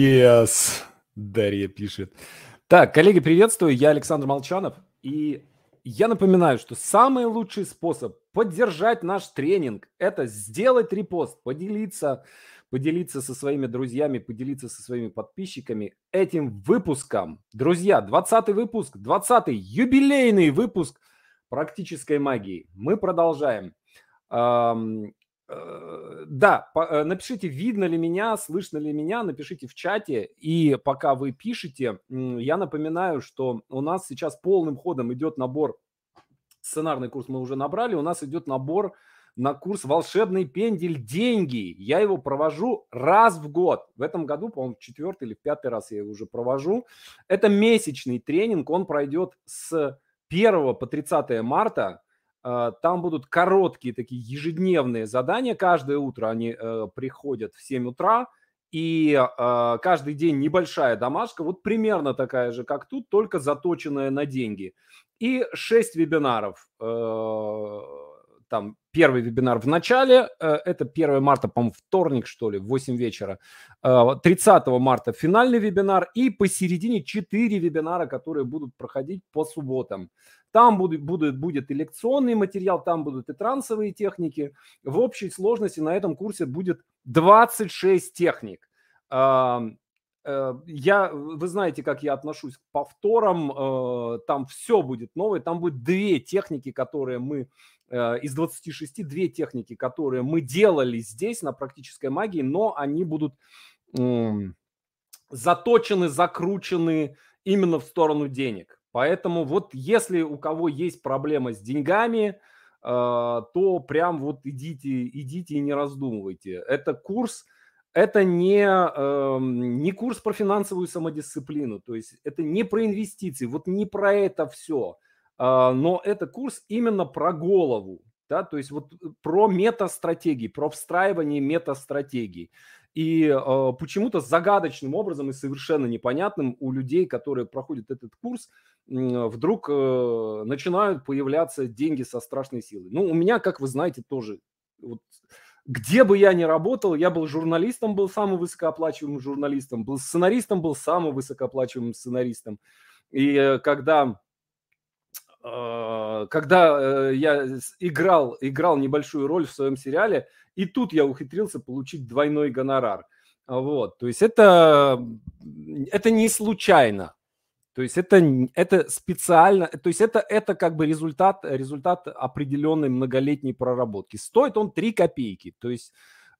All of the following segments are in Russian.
Yes, Дарья пишет. Так, коллеги, приветствую. Я Александр Молчанов. И я напоминаю, что самый лучший способ поддержать наш тренинг – это сделать репост, поделиться, поделиться со своими друзьями, поделиться со своими подписчиками этим выпуском. Друзья, 20 выпуск, 20 юбилейный выпуск практической магии. Мы продолжаем. Э, да, э, напишите, видно ли меня, слышно ли меня, напишите в чате. И пока вы пишете, я напоминаю, что у нас сейчас полным ходом идет набор, сценарный курс мы уже набрали, у нас идет набор на курс «Волшебный пендель. Деньги». Я его провожу раз в год. В этом году, по-моему, четвертый или пятый раз я его уже провожу. Это месячный тренинг, он пройдет с 1 по 30 марта. А, там будут короткие такие ежедневные задания. Каждое утро они э, приходят в 7 утра. И э, каждый день небольшая домашка, вот примерно такая же, как тут, только заточенная на деньги. И 6 вебинаров. Э, там первый вебинар в начале, э, это 1 марта, по-моему, вторник, что ли, в 8 вечера. 30 э, марта финальный вебинар и посередине 4 вебинара, которые будут проходить по субботам. Там будет, будет, будет и лекционный материал, там будут и трансовые техники. В общей сложности на этом курсе будет 26 техник. Э, я, вы знаете, как я отношусь к повторам, э, там все будет новое, там будет две техники, которые мы э, из 26 две техники, которые мы делали здесь на практической магии, но они будут заточены, закручены именно в сторону денег. Поэтому вот если у кого есть проблема с деньгами, э, то прям вот идите, идите и не раздумывайте. Это курс, это не, эм, не курс про финансовую самодисциплину, то есть это не про инвестиции, вот не про это все, а, но это курс именно про голову, да, то есть вот про метастратегии, про встраивание метастратегий. И э, почему-то загадочным образом и совершенно непонятным у людей, которые проходят этот курс, вдруг э, начинают появляться деньги со страшной силой. Ну, у меня, как вы знаете, тоже вот, где бы я ни работал, я был журналистом, был самым высокооплачиваемым журналистом, был сценаристом, был самым высокооплачиваемым сценаристом. И э, когда э, когда я играл, играл небольшую роль в своем сериале, и тут я ухитрился получить двойной гонорар. Вот, то есть это, это не случайно. То есть это, это специально, то есть это, это как бы результат, результат определенной многолетней проработки. Стоит он 3 копейки. То есть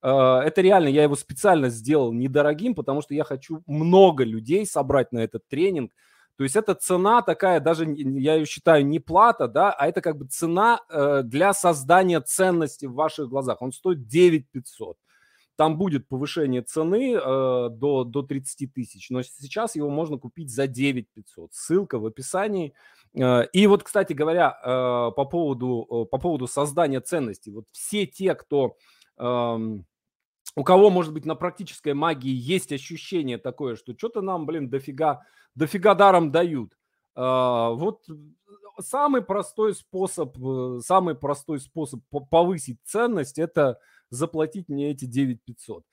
э, это реально, я его специально сделал недорогим, потому что я хочу много людей собрать на этот тренинг. То есть это цена такая, даже я ее считаю не плата, да, а это как бы цена э, для создания ценности в ваших глазах. Он стоит 9 500. Там будет повышение цены э, до, до 30 тысяч, но сейчас его можно купить за 9 500. Ссылка в описании. Э, и вот, кстати говоря, э, по, поводу, э, по поводу создания ценностей. Вот все те, кто... Э, у кого, может быть, на практической магии есть ощущение такое, что что-то нам, блин, дофига, дофига даром дают. Э, вот самый простой способ, э, самый простой способ повысить ценность – это заплатить мне эти 9 500.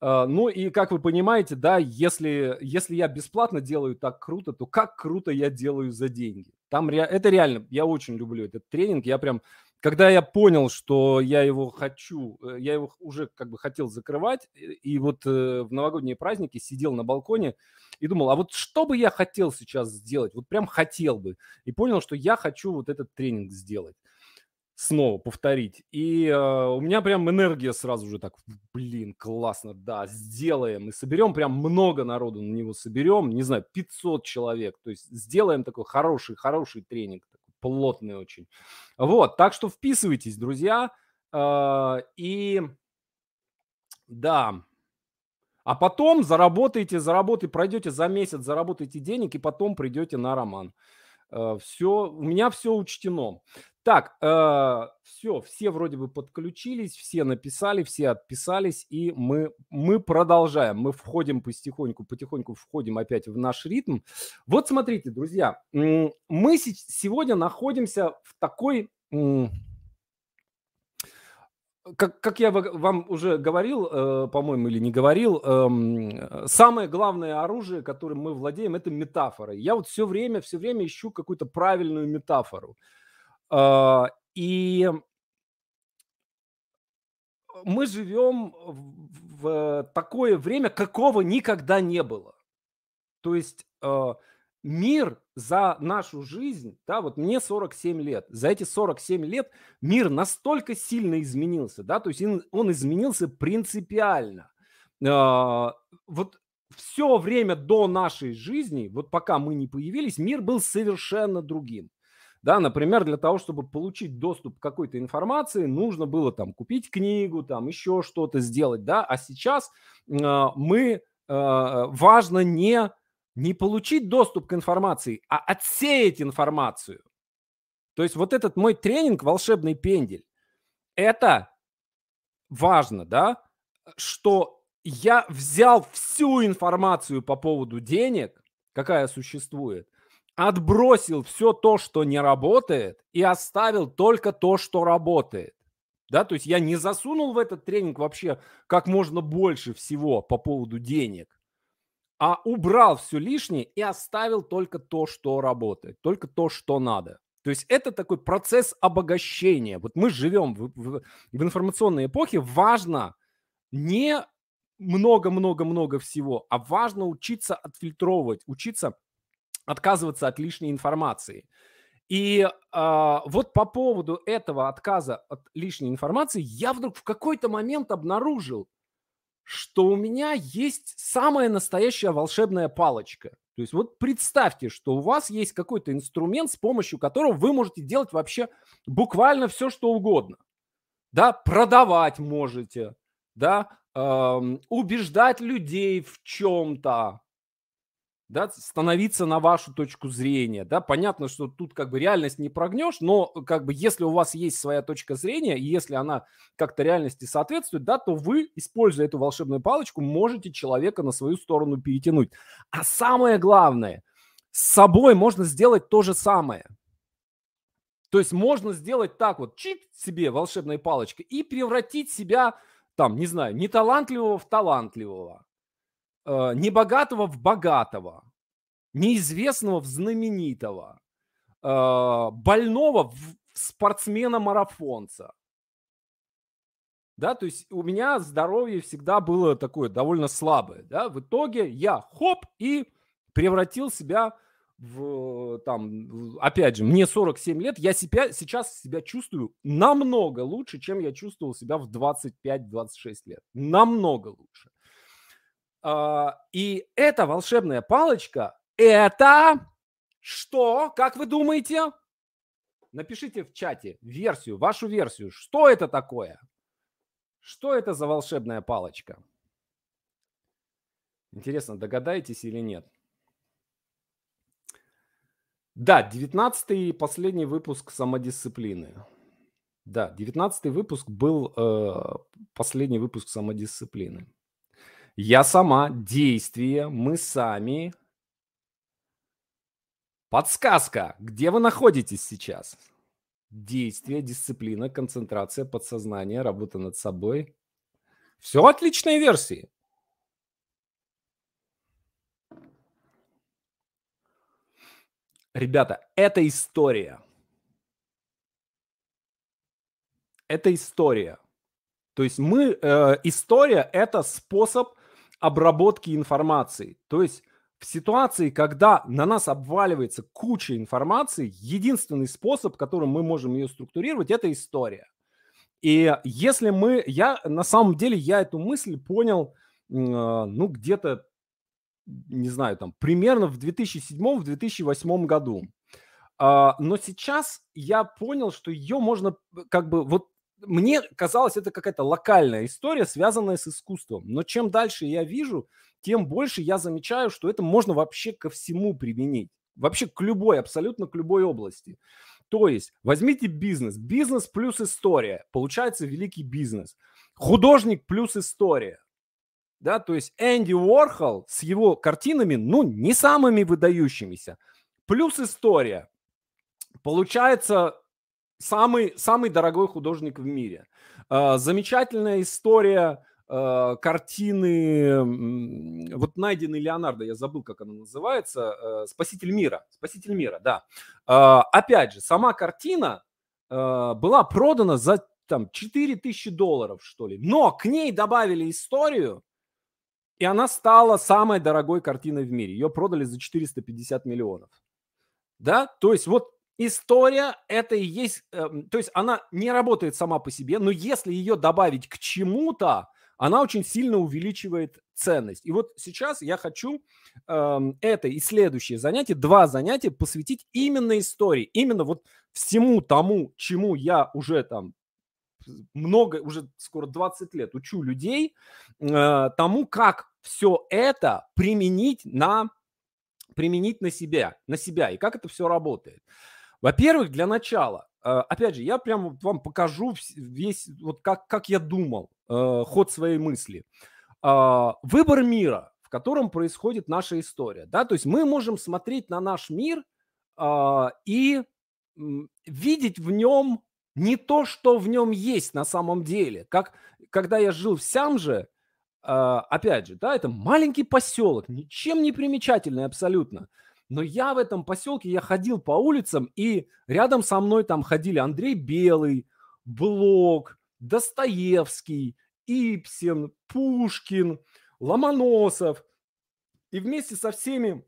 А, ну и как вы понимаете, да, если, если я бесплатно делаю так круто, то как круто я делаю за деньги. Там ре... это реально, я очень люблю этот тренинг, я прям, когда я понял, что я его хочу, э, я его уже как бы хотел закрывать, и вот э, в новогодние праздники сидел на балконе и думал, а вот что бы я хотел сейчас сделать, вот прям хотел бы, и понял, что я хочу вот этот тренинг сделать снова повторить. И э, у меня прям энергия сразу же так, блин, классно, да, сделаем. И соберем прям много народу на него соберем, не знаю, 500 человек. То есть сделаем такой хороший, хороший тренинг, такой плотный очень. Вот, так что вписывайтесь, друзья. Э, и да, а потом заработаете, заработаете, пройдете за месяц, заработаете денег, и потом придете на роман. Э, все, у меня все учтено. Так, э, все, все вроде бы подключились, все написали, все отписались, и мы, мы продолжаем. Мы входим потихоньку, потихоньку входим опять в наш ритм. Вот смотрите, друзья, мы сегодня находимся в такой... как, как я вам уже говорил, э, по-моему, или не говорил, э, самое главное оружие, которым мы владеем, это метафора. Я вот все время, все время ищу какую-то правильную метафору. Э, и мы живем в, в такое время, какого никогда не было. То есть э, мир за нашу жизнь, да, вот мне 47 лет, за эти 47 лет мир настолько сильно изменился, да, то есть он, изменился принципиально. Э, вот все время до нашей жизни, вот пока мы не появились, мир был совершенно другим. Да, например, для того, чтобы получить доступ к какой-то информации, нужно было там купить книгу, там еще что-то сделать, да, а сейчас э, мы, э, важно не не получить доступ к информации, а отсеять информацию. То есть вот этот мой тренинг «Волшебный пендель» – это важно, да, что я взял всю информацию по поводу денег, какая существует, отбросил все то, что не работает, и оставил только то, что работает. Да, то есть я не засунул в этот тренинг вообще как можно больше всего по поводу денег а убрал все лишнее и оставил только то, что работает, только то, что надо. То есть это такой процесс обогащения. Вот мы живем в, в, в информационной эпохе, важно не много-много-много всего, а важно учиться отфильтровывать, учиться отказываться от лишней информации. И э, вот по поводу этого отказа от лишней информации я вдруг в какой-то момент обнаружил, что у меня есть самая настоящая волшебная палочка. То есть вот представьте, что у вас есть какой-то инструмент, с помощью которого вы можете делать вообще буквально все, что угодно. Да, продавать можете, да, э, убеждать людей в чем-то, да, становиться на вашу точку зрения, да, понятно, что тут как бы реальность не прогнешь, но как бы если у вас есть своя точка зрения, и если она как-то реальности соответствует, да, то вы, используя эту волшебную палочку, можете человека на свою сторону перетянуть. А самое главное, с собой можно сделать то же самое. То есть можно сделать так вот, чик себе волшебной палочкой и превратить себя, там, не знаю, неталантливого в талантливого э, небогатого в богатого, неизвестного в знаменитого, э, больного в спортсмена-марафонца. Да, то есть у меня здоровье всегда было такое довольно слабое. Да? В итоге я хоп и превратил себя в, там, опять же, мне 47 лет, я себя, сейчас себя чувствую намного лучше, чем я чувствовал себя в 25-26 лет. Намного лучше. А, и эта волшебная палочка, это что? Как вы думаете? Напишите в чате версию, вашу версию. Что это такое? Что это за волшебная палочка? Интересно, догадаетесь или нет? Да, 19 последний выпуск самодисциплины. Да, 19 выпуск был э, последний выпуск самодисциплины. Я сама, действие, мы сами. Подсказка. Где вы находитесь сейчас? Действие, дисциплина, концентрация, подсознание, работа над собой. Все отличные версии. Ребята, это история. Это история. То есть мы, э, история – это способ обработки информации. То есть в ситуации, когда на нас обваливается куча информации, единственный способ, которым мы можем ее структурировать, это история. И если мы, я на самом деле, я эту мысль понял, э, ну, где-то, не знаю, там, примерно в 2007-2008 году. А, но сейчас я понял, что ее можно как бы вот мне казалось, это какая-то локальная история, связанная с искусством. Но чем дальше я вижу, тем больше я замечаю, что это можно вообще ко всему применить. Вообще к любой, абсолютно к любой области. То есть возьмите бизнес. Бизнес плюс история. Получается великий бизнес. Художник плюс история. Да, то есть Энди Уорхол с его картинами, ну, не самыми выдающимися. Плюс история. Получается самый, самый дорогой художник в мире. Э, замечательная история э, картины, вот найденный Леонардо, я забыл, как она называется, э, «Спаситель мира». «Спаситель мира», да. Опять же, сама картина была продана за там 4000 долларов, что ли. Но к ней добавили историю, и она стала самой дорогой картиной в мире. Ее продали за 450 миллионов. Да, то есть вот история это и есть, э, то есть она не работает сама по себе, но если ее добавить к чему-то, она очень сильно увеличивает ценность. И вот сейчас я хочу э, это и следующее занятие, два занятия посвятить именно истории, именно вот всему тому, чему я уже там много, уже скоро 20 лет учу людей э, тому, как все это применить на, применить на себя, на себя и как это все работает. Во-первых, для начала, э, опять же, я прямо вам покажу весь, вот как, как я думал, э, ход своей мысли. Э, выбор мира, в котором происходит наша история, да, то есть мы можем смотреть на наш мир э, и видеть в нем не то, что в нем есть на самом деле. Как когда я жил в Сямже, а, опять же, да, это маленький поселок, ничем не примечательный абсолютно. Но я в этом поселке, я ходил по улицам, и рядом со мной там ходили Андрей Белый, Блок, Достоевский, Ипсин, Пушкин, Ломоносов. И вместе со всеми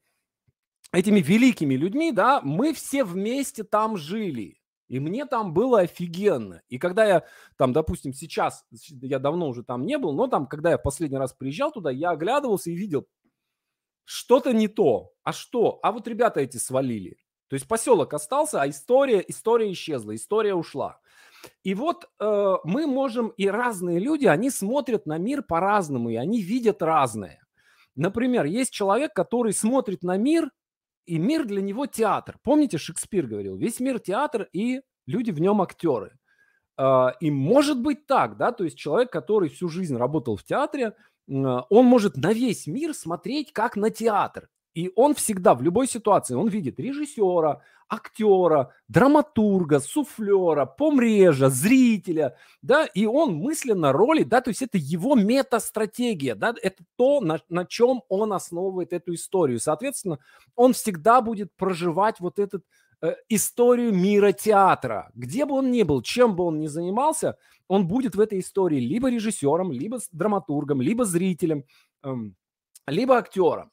этими великими людьми, да, мы все вместе там жили. И мне там было офигенно. И когда я там, допустим, сейчас, я давно уже там не был, но там, когда я последний раз приезжал туда, я оглядывался и видел, что-то не то. А что? А вот ребята эти свалили. То есть поселок остался, а история, история исчезла, история ушла. И вот э, мы можем, и разные люди, они смотрят на мир по-разному, и они видят разное. Например, есть человек, который смотрит на мир и мир для него театр. Помните, Шекспир говорил, весь мир театр, и люди в нем актеры. А, и может быть так, да, то есть человек, который всю жизнь работал в театре, он может на весь мир смотреть как на театр. И он всегда, в любой ситуации, он видит режиссера, актера, драматурга, суфлера, помрежа, зрителя, да, и он мысленно роли, да, то есть это его метастратегия, да, это то, на, на чем он основывает эту историю. Соответственно, он всегда будет проживать вот эту э, историю мира театра. Где бы он ни был, чем бы он ни занимался, он будет в этой истории либо режиссером, либо драматургом, либо зрителем, э, либо актером.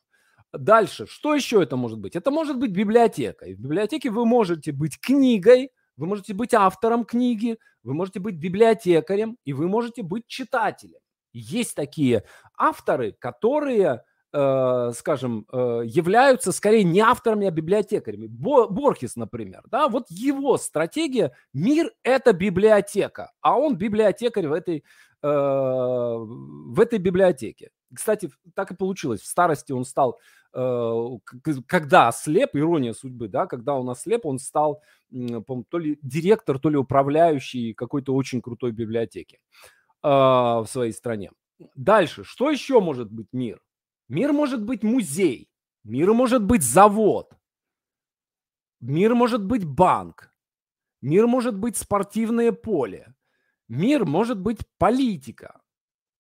Дальше, что еще это может быть? Это может быть библиотека. И в библиотеке вы можете быть книгой, вы можете быть автором книги, вы можете быть библиотекарем, и вы можете быть читателем. Есть такие авторы, которые, э, скажем, э, являются скорее не авторами, а библиотекарями. Бо, Борхес, например, да, вот его стратегия «Мир – это библиотека», а он библиотекарь в этой, э, в этой библиотеке. Кстати, так и получилось. В старости он стал Э, когда ослеп, ирония судьбы, да, когда он ослеп, он стал то ли директор, то ли управляющий какой-то очень крутой библиотеки в своей стране. Дальше, что еще может быть мир? Мир может быть музей, мир может быть завод, мир может быть банк, мир может быть спортивное поле, мир может быть политика.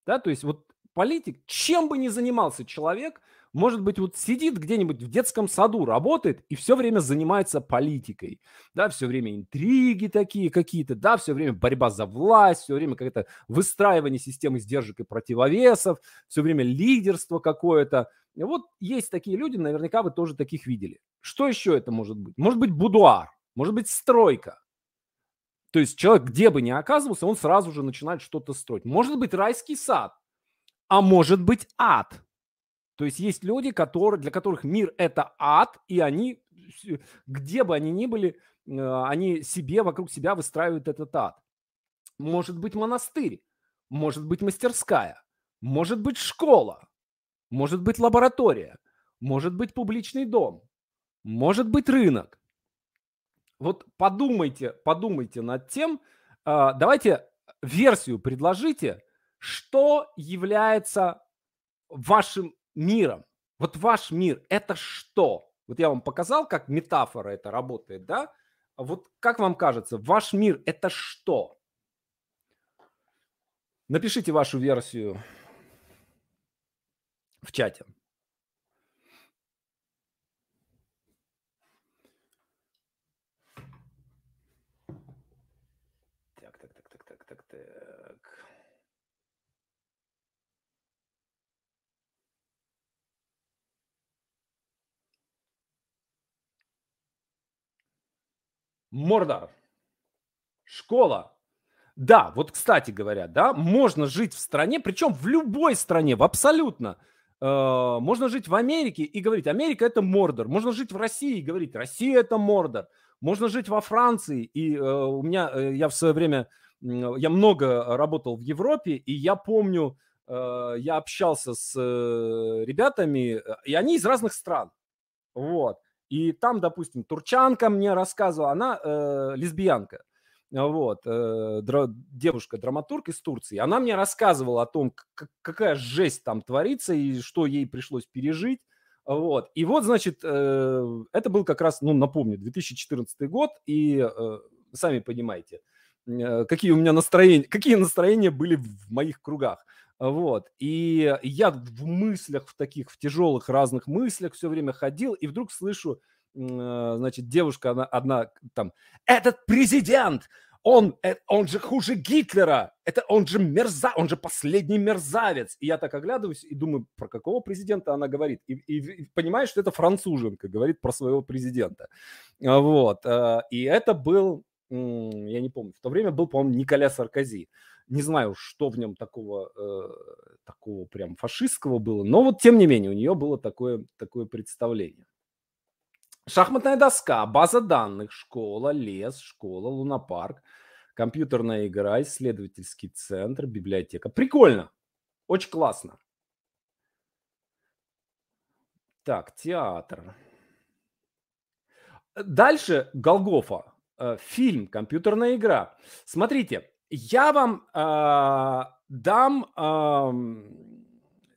Да, то есть вот политик, чем бы ни занимался человек – может быть, вот сидит где-нибудь в детском саду, работает и все время занимается политикой, да, все время интриги такие какие-то, да, все время борьба за власть, все время какое-то выстраивание системы сдержек и противовесов, все время лидерство какое-то. Вот есть такие люди, наверняка вы тоже таких видели. Что еще это может быть? Может быть, будуар, может быть, стройка. То есть человек, где бы ни оказывался, он сразу же начинает что-то строить. Может быть, райский сад, а может быть, ад – то есть есть люди, которые, для которых мир – это ад, и они, где бы они ни были, э, они себе, вокруг себя выстраивают этот ад. Может быть монастырь, может быть мастерская, может быть школа, может быть лаборатория, может быть публичный дом, может быть рынок. Вот подумайте, подумайте над тем, а, давайте версию предложите, что является вашим миром. Вот ваш мир – это что? Вот я вам показал, как метафора это работает, да? А вот как вам кажется, ваш мир – это что? Напишите вашу версию в чате. Так, так, так, так, так, так, так. Мордор. Школа. Да, вот, кстати говоря, да, можно жить в стране, причем в любой стране, в абсолютно. Э, можно жить в Америке и говорить, Америка это Мордор. Можно жить в России и говорить, Россия это Мордор. Можно жить во Франции. И э, у меня, э, я в свое время, я много работал в Европе, и я помню, я общался с ребятами, и они из разных стран. Вот. И там, допустим, турчанка мне рассказывала, она э, лесбиянка вот, э, дра, девушка-драматург из Турции, она мне рассказывала о том, как, какая жесть там творится и что ей пришлось пережить. Вот. И вот, значит, э, это был как раз, ну, напомню, 2014 год, и э, сами понимаете, э, какие у меня настроения, какие настроения были в моих кругах. Вот. И я в мыслях, в таких, в тяжелых разных мыслях все время ходил, и вдруг слышу, Э, значит, девушка, она одна там, этот президент, он, э, он же хуже Гитлера, это он же мерза, он же последний мерзавец. И я так оглядываюсь и думаю, про какого президента она говорит. И, и, и понимаю, что это француженка говорит про своего президента. А, вот. Э, и это был, я не помню, в то время был, по-моему, Николя Саркози. Не знаю, что в нем такого, такого прям фашистского было, но вот тем не менее у нее было такое, такое представление. Шахматная доска, база данных, школа, лес, школа, лунопарк, компьютерная игра, исследовательский центр, библиотека. Прикольно. Очень классно. Так, театр. Дальше Голгофа. Э, фильм, компьютерная игра. Смотрите, я вам э, дам э,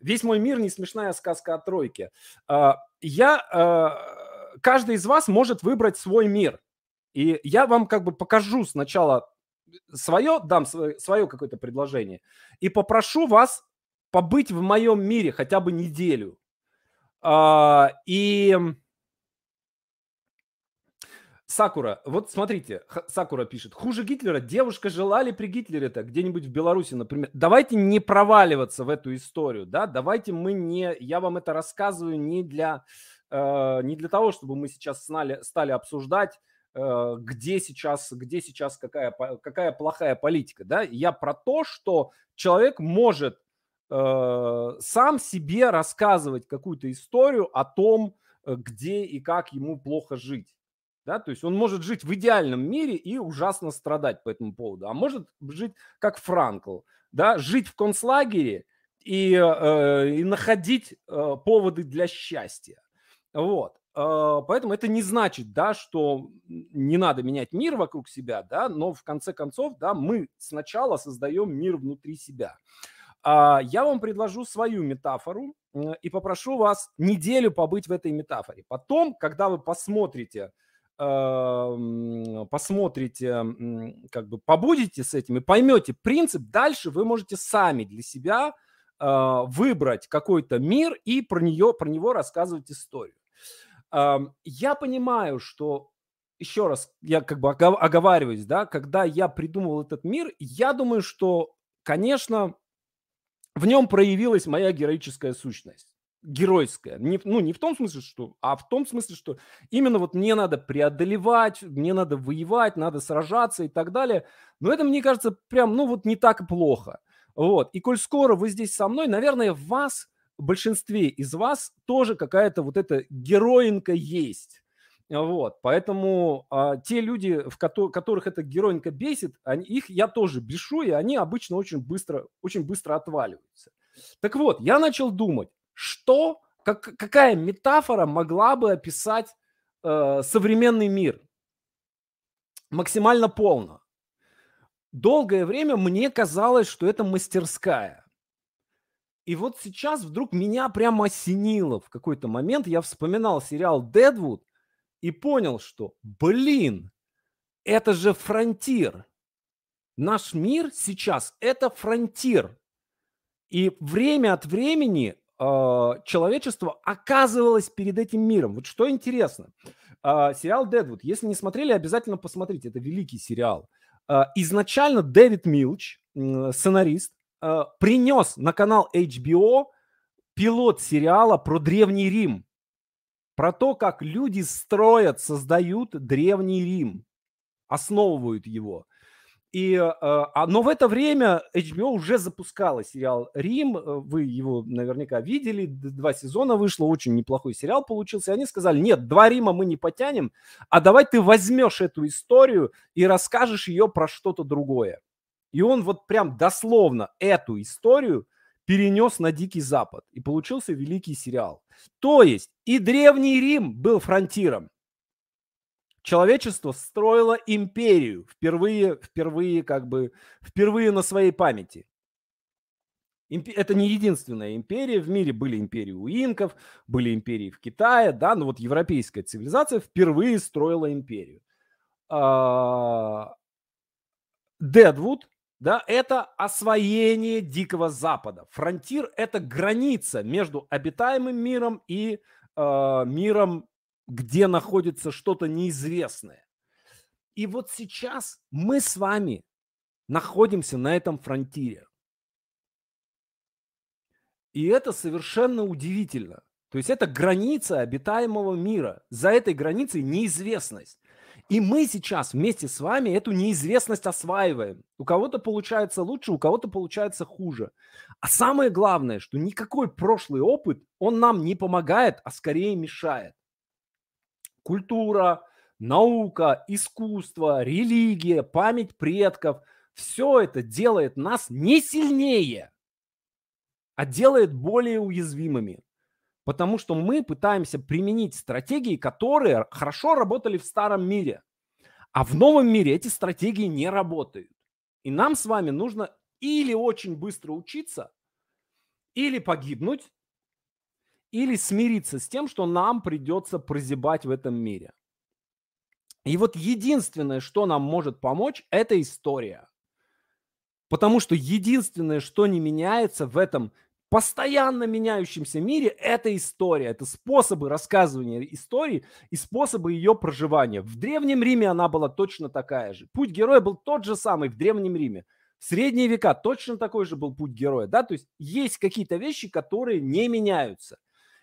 весь мой мир не смешная сказка о тройке. Э, я э, каждый из вас может выбрать свой мир. И я вам как бы покажу сначала свое, дам свое, свое какое-то предложение, и попрошу вас побыть в моем мире хотя бы неделю. А, и Сакура, вот смотрите, Сакура пишет, хуже Гитлера, девушка жила ли при Гитлере-то где-нибудь в Беларуси, например. Давайте не проваливаться в эту историю, да, давайте мы не, я вам это рассказываю не для Э, не для того, чтобы мы сейчас стали, стали обсуждать, э, где сейчас, где сейчас какая, какая плохая политика. Да? Я про то, что человек может э, сам себе рассказывать какую-то историю о том, где и как ему плохо жить. Да? То есть он может жить в идеальном мире и ужасно страдать по этому поводу. А может жить как Франкл, да? жить в концлагере и, э, и находить э, поводы для счастья. Вот. А, поэтому это не значит, да, что не надо менять мир вокруг себя, да, но в конце концов, да, мы сначала создаем мир внутри себя. А, я вам предложу свою метафору и попрошу вас неделю побыть в этой метафоре. Потом, когда вы посмотрите, посмотрите, как бы побудете с этим и поймете принцип, дальше вы можете сами для себя а, выбрать какой-то мир и про, нее, про него рассказывать историю. Я понимаю, что еще раз, я как бы оговариваюсь, да, когда я придумывал этот мир, я думаю, что, конечно, в нем проявилась моя героическая сущность. Геройская. Не, ну, не в том смысле, что, а в том смысле, что именно вот мне надо преодолевать, мне надо воевать, надо сражаться и так далее. Но это, мне кажется, прям, ну, вот не так плохо. Вот. И коль скоро вы здесь со мной, наверное, в вас в большинстве из вас тоже какая-то вот эта героинка есть. Вот, поэтому а, те люди, в ко- которых эта героинка бесит, они, их я тоже бешу, и они обычно очень быстро, очень быстро отваливаются. Так вот, я начал думать, что, как, какая метафора могла бы описать э, современный мир максимально полно. Долгое время мне казалось, что это мастерская. И вот сейчас вдруг меня прямо осенило в какой-то момент. Я вспоминал сериал «Дедвуд» и понял, что, блин, это же фронтир. Наш мир сейчас – это фронтир. И время от времени человечество оказывалось перед этим миром. Вот что интересно. Э, сериал «Дедвуд». Если не смотрели, обязательно посмотрите. Это великий сериал. Э, изначально Дэвид Милч, сценарист, принес на канал HBO пилот сериала про Древний Рим. Про то, как люди строят, создают Древний Рим, основывают его – и, э, а, но в это время HBO уже запускала сериал «Рим». Э, вы его наверняка видели. Два сезона вышло. Очень неплохой сериал получился. И они сказали, нет, два Рима мы не потянем, а давай ты возьмешь эту историю и расскажешь ее про что-то другое. И он вот прям дословно эту историю перенес на Дикий Запад. И получился великий сериал. То есть и Древний Рим был фронтиром, человечество строило империю впервые, впервые как бы, впервые на своей памяти. Это не единственная империя. В мире были империи у инков, были империи в Китае, да, но вот европейская цивилизация впервые строила империю. А, Дедвуд, да, это освоение Дикого Запада. Фронтир – это граница между обитаемым миром и э, миром где находится что-то неизвестное. И вот сейчас мы с вами находимся на этом фронтире. И это совершенно удивительно. То есть это граница обитаемого мира. За этой границей неизвестность. И мы сейчас вместе с вами эту неизвестность осваиваем. У кого-то получается лучше, у кого-то получается хуже. А самое главное, что никакой прошлый опыт, он нам не помогает, а скорее мешает культура, наука, искусство, религия, память предков – все это делает нас не сильнее, а делает более уязвимыми. Потому что мы пытаемся применить стратегии, которые хорошо работали в старом мире. А в новом мире эти стратегии не работают. И нам с вами нужно или очень быстро учиться, или погибнуть, или смириться с тем, что нам придется прозябать в этом мире. И вот единственное, что нам может помочь, это история. Потому что единственное, что не меняется в этом постоянно меняющемся мире, это история, это способы рассказывания истории и способы ее проживания. В Древнем Риме она была точно такая же. Путь героя был тот же самый в Древнем Риме. В средние века точно такой же был путь героя. Да? То есть есть какие-то вещи, которые не меняются.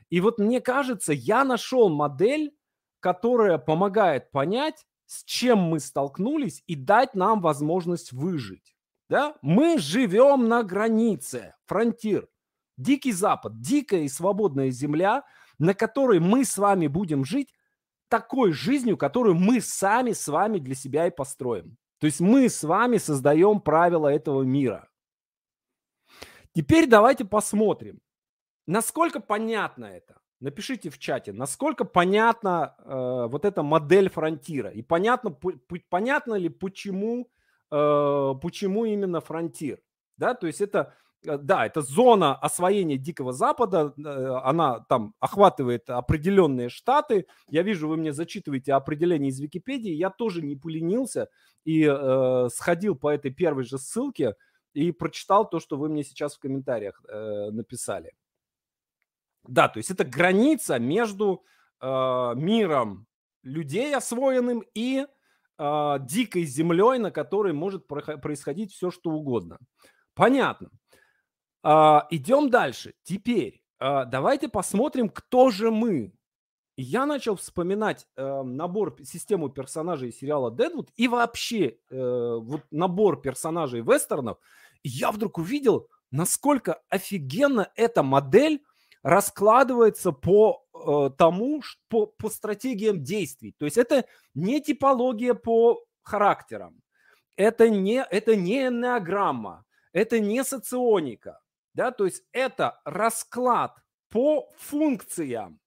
И вот мне кажется, я нашел модель, которая помогает понять, с чем мы столкнулись и дать нам возможность выжить. Да? Мы живем на границе, фронтир, дикий запад, дикая и свободная земля, на которой мы с вами будем жить такой жизнью, которую мы сами с вами для себя и построим. То есть мы с вами создаем правила этого мира. Теперь давайте посмотрим, Насколько понятно это? Напишите в чате, насколько понятна э, вот эта модель фронтира. И понятно, понятно ли, почему, э, почему именно фронтир. Да, то есть это, э, да, это зона освоения Дикого Запада, э, она там охватывает определенные штаты. Я вижу, вы мне зачитываете определение из Википедии. Я тоже не поленился и э, сходил по этой первой же ссылке и прочитал то, что вы мне сейчас в комментариях э, написали. Да, то есть это граница между э, миром людей освоенным и э, дикой землей, на которой может происходить все, что угодно. Понятно. Э, идем дальше. Теперь э, давайте посмотрим, кто же мы. Я начал вспоминать э, набор, систему персонажей сериала Дедвуд и вообще э, вот набор персонажей вестернов. И я вдруг увидел, насколько офигенно эта модель раскладывается по э, тому, по, по стратегиям действий. То есть это не типология по характерам, это не, это не энеограмма, это не соционика, да, то есть это расклад по функциям.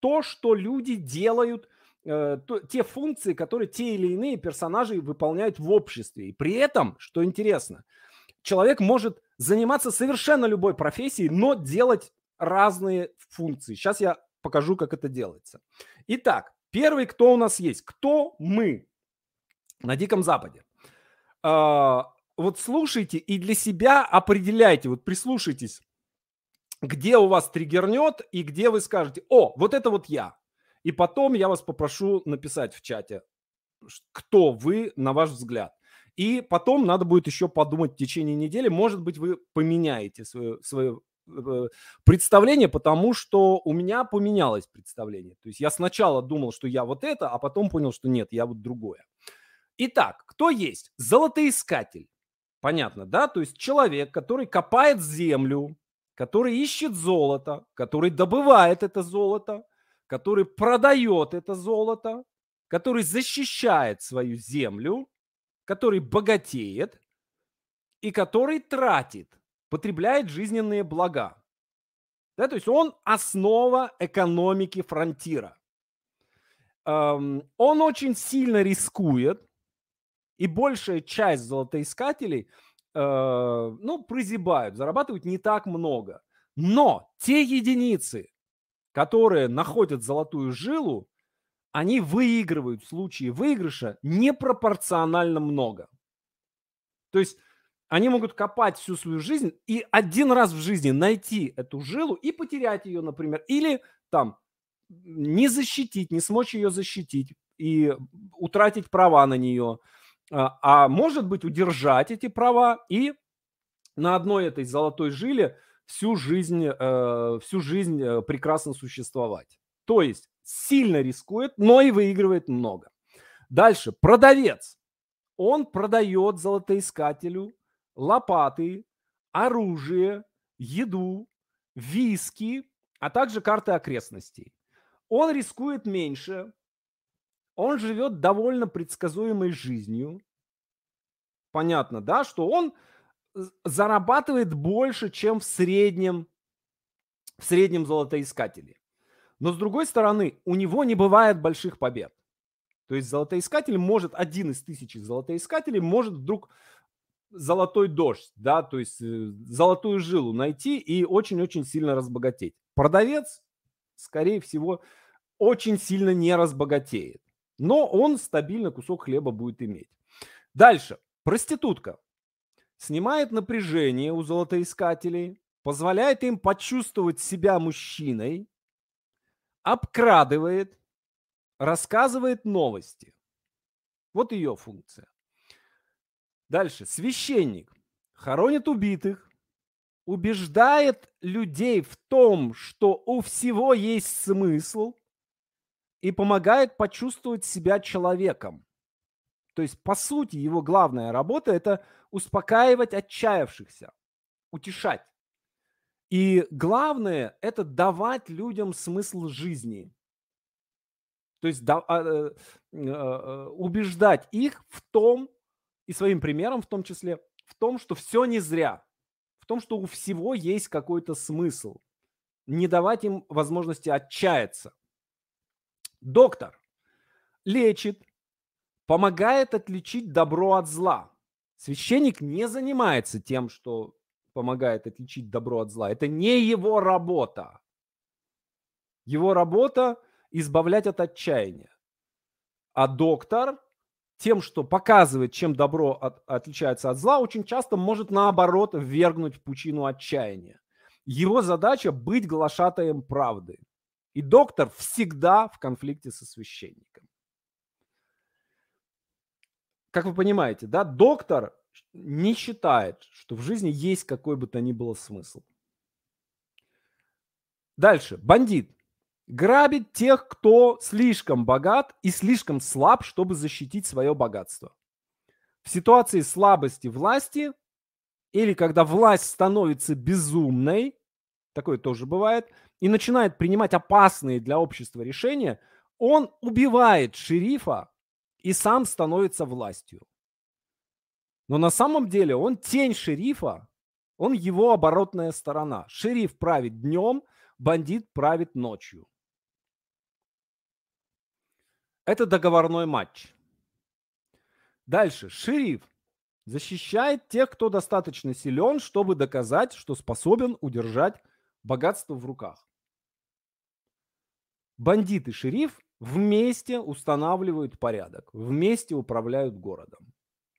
То, что люди делают, э, то, те функции, которые те или иные персонажи выполняют в обществе. И при этом, что интересно, человек может заниматься совершенно любой профессией, но делать разные функции. Сейчас я покажу, как это делается. Итак, первый, кто у нас есть? Кто мы на Диком Западе? А, вот слушайте и для себя определяйте, вот прислушайтесь, где у вас триггернет и где вы скажете, о, вот это вот я. И потом я вас попрошу написать в чате, кто вы, на ваш взгляд. И потом надо будет еще подумать в течение недели, может быть, вы поменяете свое, свое представление, потому что у меня поменялось представление. То есть я сначала думал, что я вот это, а потом понял, что нет, я вот другое. Итак, кто есть? Золотоискатель. Понятно, да? То есть человек, который копает землю, который ищет золото, который добывает это золото, который продает это золото, который защищает свою землю, который богатеет и который тратит, потребляет жизненные блага. Да, то есть он основа экономики фронтира. Эм, он очень сильно рискует, и большая часть золотоискателей, э, ну, прозябают, зарабатывают не так много. Но те единицы, которые находят золотую жилу, они выигрывают в случае выигрыша непропорционально много. То есть они могут копать всю свою жизнь и один раз в жизни найти эту жилу и потерять ее, например, или там не защитить, не смочь ее защитить и утратить права на нее, а, а может быть удержать эти права и на одной этой золотой жиле всю жизнь, э, всю жизнь э, прекрасно существовать. То есть сильно рискует, но и выигрывает много. Дальше, продавец. Он продает золотоискателю лопаты, оружие, еду, виски, а также карты окрестностей. Он рискует меньше, он живет довольно предсказуемой жизнью. Понятно, да, что он зарабатывает больше, чем в среднем, в среднем золотоискателе. Но с другой стороны, у него не бывает больших побед. То есть золотоискатель может, один из тысячи золотоискателей может вдруг золотой дождь, да, то есть э, золотую жилу найти и очень-очень сильно разбогатеть. Продавец, скорее всего, очень сильно не разбогатеет, но он стабильно кусок хлеба будет иметь. Дальше. Проститутка снимает напряжение у золотоискателей, позволяет им почувствовать себя мужчиной, обкрадывает, рассказывает новости. Вот ее функция. Дальше. Священник хоронит убитых, убеждает людей в том, что у всего есть смысл и помогает почувствовать себя человеком. То есть, по сути, его главная работа – это успокаивать отчаявшихся, утешать. И главное – это давать людям смысл жизни. То есть да, а, э, э, убеждать их в том, и своим примером в том числе, в том, что все не зря, в том, что у всего есть какой-то смысл. Не давать им возможности отчаяться. Доктор лечит, помогает отличить добро от зла. Священник не занимается тем, что помогает отличить добро от зла. Это не его работа. Его работа – избавлять от отчаяния. А доктор тем, что показывает, чем добро от, отличается от зла, очень часто может наоборот ввергнуть в пучину отчаяния. Его задача – быть глашатаем правды. И доктор всегда в конфликте со священником. Как вы понимаете, да, доктор не считает, что в жизни есть какой бы то ни было смысл. Дальше. Бандит. Грабит тех, кто слишком богат и слишком слаб, чтобы защитить свое богатство. В ситуации слабости власти или когда власть становится безумной, такое тоже бывает, и начинает принимать опасные для общества решения, он убивает шерифа и сам становится властью. Но на самом деле он тень шерифа, он его оборотная сторона. Шериф правит днем, бандит правит ночью. Это договорной матч. Дальше. Шериф защищает тех, кто достаточно силен, чтобы доказать, что способен удержать богатство в руках. Бандит и шериф вместе устанавливают порядок, вместе управляют городом.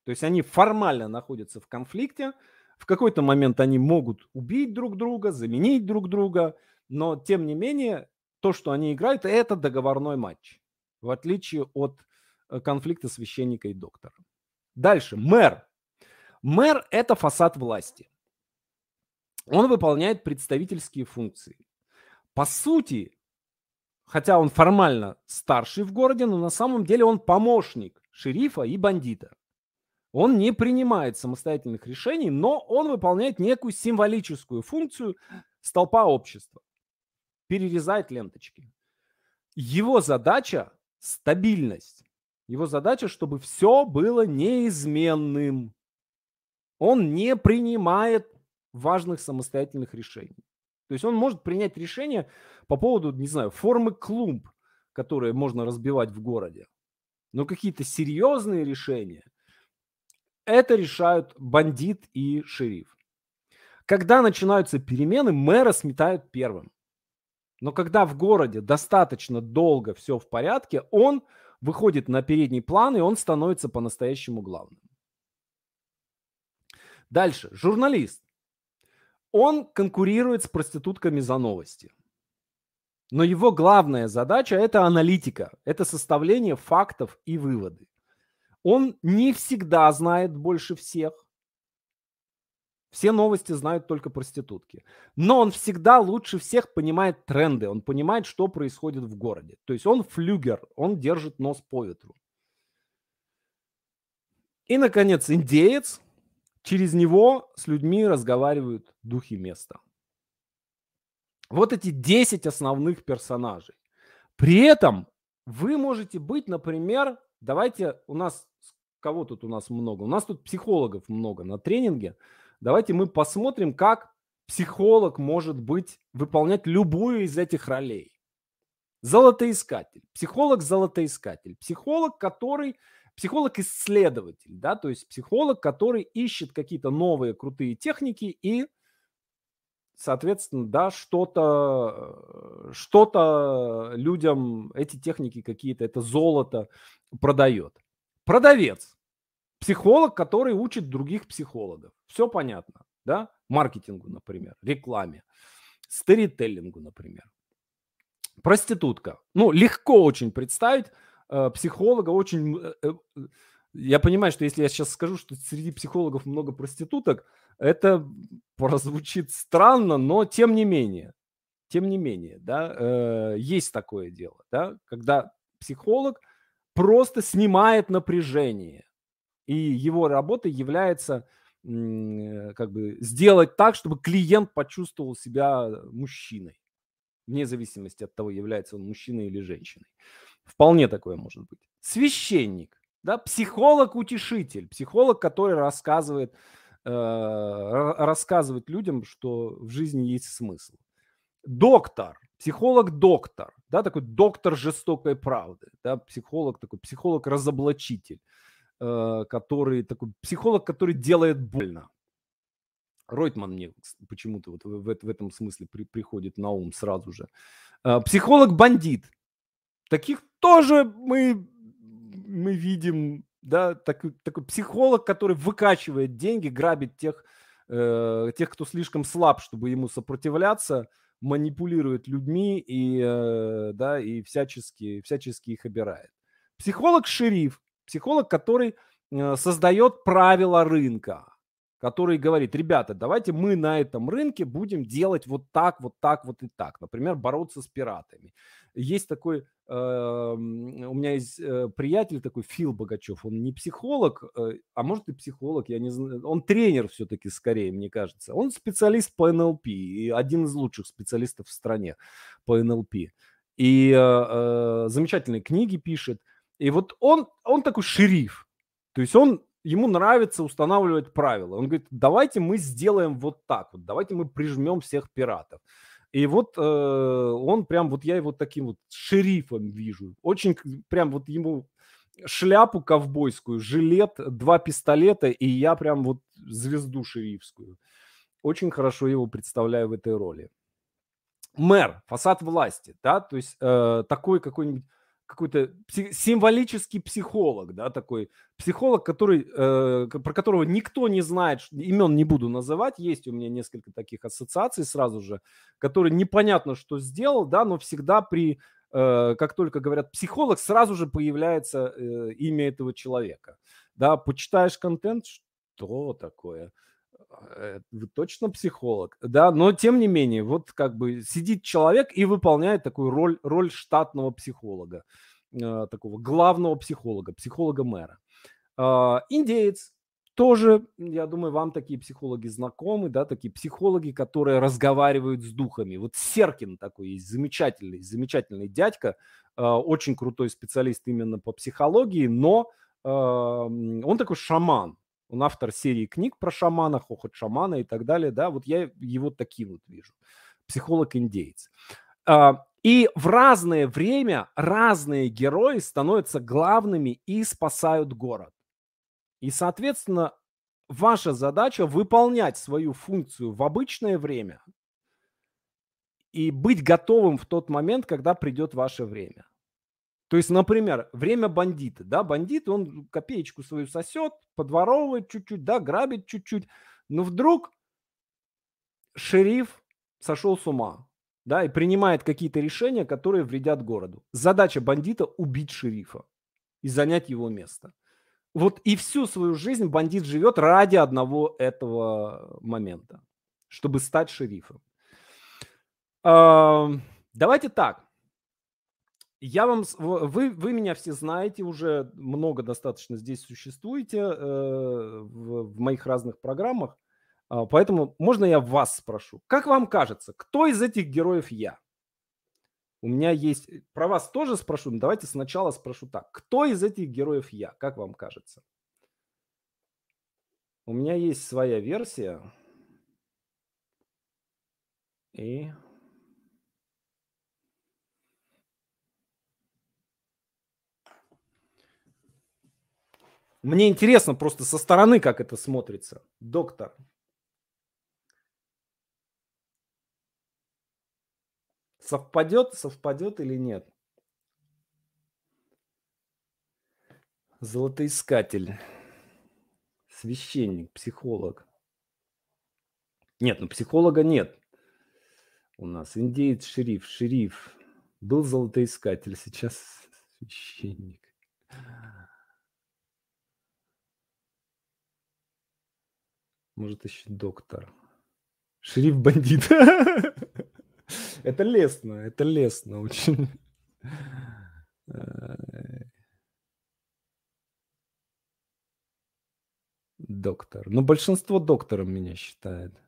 То есть они формально находятся в конфликте, в какой-то момент они могут убить друг друга, заменить друг друга, но тем не менее то, что они играют, это договорной матч, в отличие от э, конфликта священника и доктора. Дальше, мэр. Мэр – это фасад власти. Он выполняет представительские функции. По сути, хотя он формально старший в городе, но на самом деле он помощник шерифа и бандита. Он не принимает самостоятельных решений, но он выполняет некую символическую функцию столпа общества. Перерезает ленточки. Его задача – стабильность. Его задача, чтобы все было неизменным. Он не принимает важных самостоятельных решений. То есть он может принять решение по поводу, не знаю, формы клумб, которые можно разбивать в городе. Но какие-то серьезные решения это решают бандит и шериф. Когда начинаются перемены, мэра сметают первым. Но когда в городе достаточно долго все в порядке, он выходит на передний план, и он становится по-настоящему главным. Дальше. Журналист. Он конкурирует с проститутками за новости. Но его главная задача – это аналитика, это составление фактов и выводы. Он не всегда знает больше всех. Все новости знают только проститутки. Но он всегда лучше всех понимает тренды, он понимает, что происходит в городе. То есть он флюгер, он держит нос по ветру. И, наконец, индеец. Через него с людьми разговаривают духи места. Вот эти 10 основных персонажей. При этом вы можете быть, например, давайте у нас кого тут у нас много? У нас тут психологов много на тренинге. Давайте мы посмотрим, как психолог может быть, выполнять любую из этих ролей. Золотоискатель. Психолог – золотоискатель. Психолог, который психолог-исследователь, да, то есть психолог, который ищет какие-то новые крутые техники и, соответственно, да, что-то, что-то людям эти техники какие-то, это золото продает. Продавец. Психолог, который учит других психологов. Все понятно, да? Маркетингу, например, рекламе, сторителлингу, например. Проститутка. Ну, легко очень представить э, психолога, очень... Э, э, я понимаю, что если я сейчас скажу, что среди психологов много проституток, это прозвучит странно, но тем не менее, тем не менее, да, э, есть такое дело, да, когда психолог просто снимает напряжение, и его работой является как бы сделать так, чтобы клиент почувствовал себя мужчиной, вне зависимости от того, является он мужчиной или женщиной. Вполне такое может быть. Священник, да, психолог-утешитель, психолог, который рассказывает, э, рассказывает людям, что в жизни есть смысл. Доктор, психолог-доктор, да, такой доктор жестокой правды, да, психолог такой, психолог-разоблачитель. Э, который такой психолог, который делает больно. Ройтман мне почему-то вот в, в, этом смысле при, приходит на ум сразу же. Э, психолог-бандит. Таких тоже мы, мы видим, да, такой, такой психолог, который выкачивает деньги, грабит тех, э, тех, кто слишком слаб, чтобы ему сопротивляться, манипулирует людьми и, э, да, и всячески, всячески их обирает. Психолог-шериф Психолог, который э, создает правила рынка, который говорит, ребята, давайте мы на этом рынке будем делать вот так, вот так, вот и так. Например, бороться с пиратами. Есть такой, э, у меня есть э, приятель такой, Фил Богачев, он не психолог, э, а может и психолог, я не знаю, он тренер все-таки скорее, мне кажется. Он специалист по НЛП и один из лучших специалистов в стране по НЛП. И э, э, замечательные книги пишет – и вот он, он такой шериф. То есть он, ему нравится устанавливать правила. Он говорит, давайте мы сделаем вот так вот, давайте мы прижмем всех пиратов. И вот э, он прям, вот я его таким вот шерифом вижу. Очень прям вот ему шляпу ковбойскую, жилет, два пистолета, и я прям вот звезду шерифскую. Очень хорошо его представляю в этой роли. Мэр, фасад власти, да, то есть э, такой какой-нибудь какой-то символический психолог, да, такой психолог, который, э, про которого никто не знает, имен не буду называть, есть у меня несколько таких ассоциаций сразу же, который непонятно, что сделал, да, но всегда при, э, как только говорят психолог, сразу же появляется э, имя этого человека, да, почитаешь контент, что такое? Э, вы точно психолог, да, но тем не менее, вот как бы сидит человек и выполняет такую роль, роль штатного психолога, э, такого главного психолога, психолога-мэра. Э, индеец тоже, я думаю, вам такие психологи знакомы, да, такие психологи, которые разговаривают с духами. Вот Серкин такой есть, замечательный, замечательный дядька, э, очень крутой специалист именно по психологии, но э, он такой шаман, он автор серии книг про шамана, хохот шамана и так далее, да, вот я его таким вот вижу. Психолог-индейец. А, и в разное время разные герои становятся главными и спасают город. И, соответственно, ваша задача выполнять свою функцию в обычное время и быть готовым в тот момент, когда придет ваше время. То есть, например, время бандита, да, бандит, он копеечку свою сосет, подворовывает чуть-чуть, да, грабит чуть-чуть, но вдруг шериф сошел с ума, да, и принимает какие-то решения, которые вредят городу. Задача бандита – убить шерифа и занять его место. Вот и всю свою жизнь бандит живет ради одного этого момента, чтобы стать шерифом. Давайте так я вам, вы, вы меня все знаете, уже много достаточно здесь существуете э, в, в моих разных программах, э, поэтому можно я вас спрошу, как вам кажется, кто из этих героев я? У меня есть, э, про вас тоже спрошу, но давайте сначала спрошу так, кто из этих героев я, как вам кажется? У меня есть своя версия, и Мне интересно просто со стороны, как это смотрится. Доктор. Совпадет, совпадет или нет? Золотоискатель. Священник, психолог. Нет, ну психолога нет. У нас индеец, шериф. Шериф. Был золотоискатель, сейчас священник. Может, еще доктор. Шериф бандит. Это лестно, это лестно очень. Доктор. Но большинство доктором меня считает.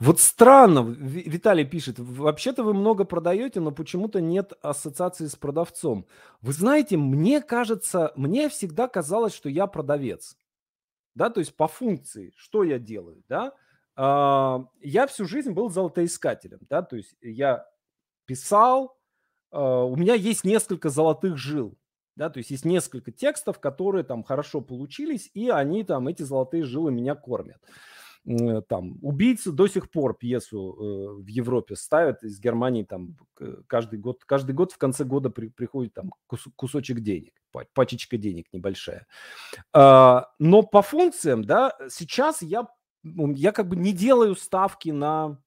Вот странно, Виталий пишет, вообще-то вы много продаете, но почему-то нет ассоциации с продавцом. Вы знаете, мне кажется, мне всегда казалось, что я продавец. Да, то есть по функции, что я делаю, да? А, я всю жизнь был золотоискателем, да, то есть я писал, а, у меня есть несколько золотых жил, да, то есть есть несколько текстов, которые там хорошо получились, и они там, эти золотые жилы меня кормят. Э, там убийцы до сих пор пьесу э, в Европе ставят из Германии там каждый год каждый год в конце года при, приходит там кус, кусочек денег пачечка денег небольшая а, но по функциям да сейчас я я как бы не делаю ставки на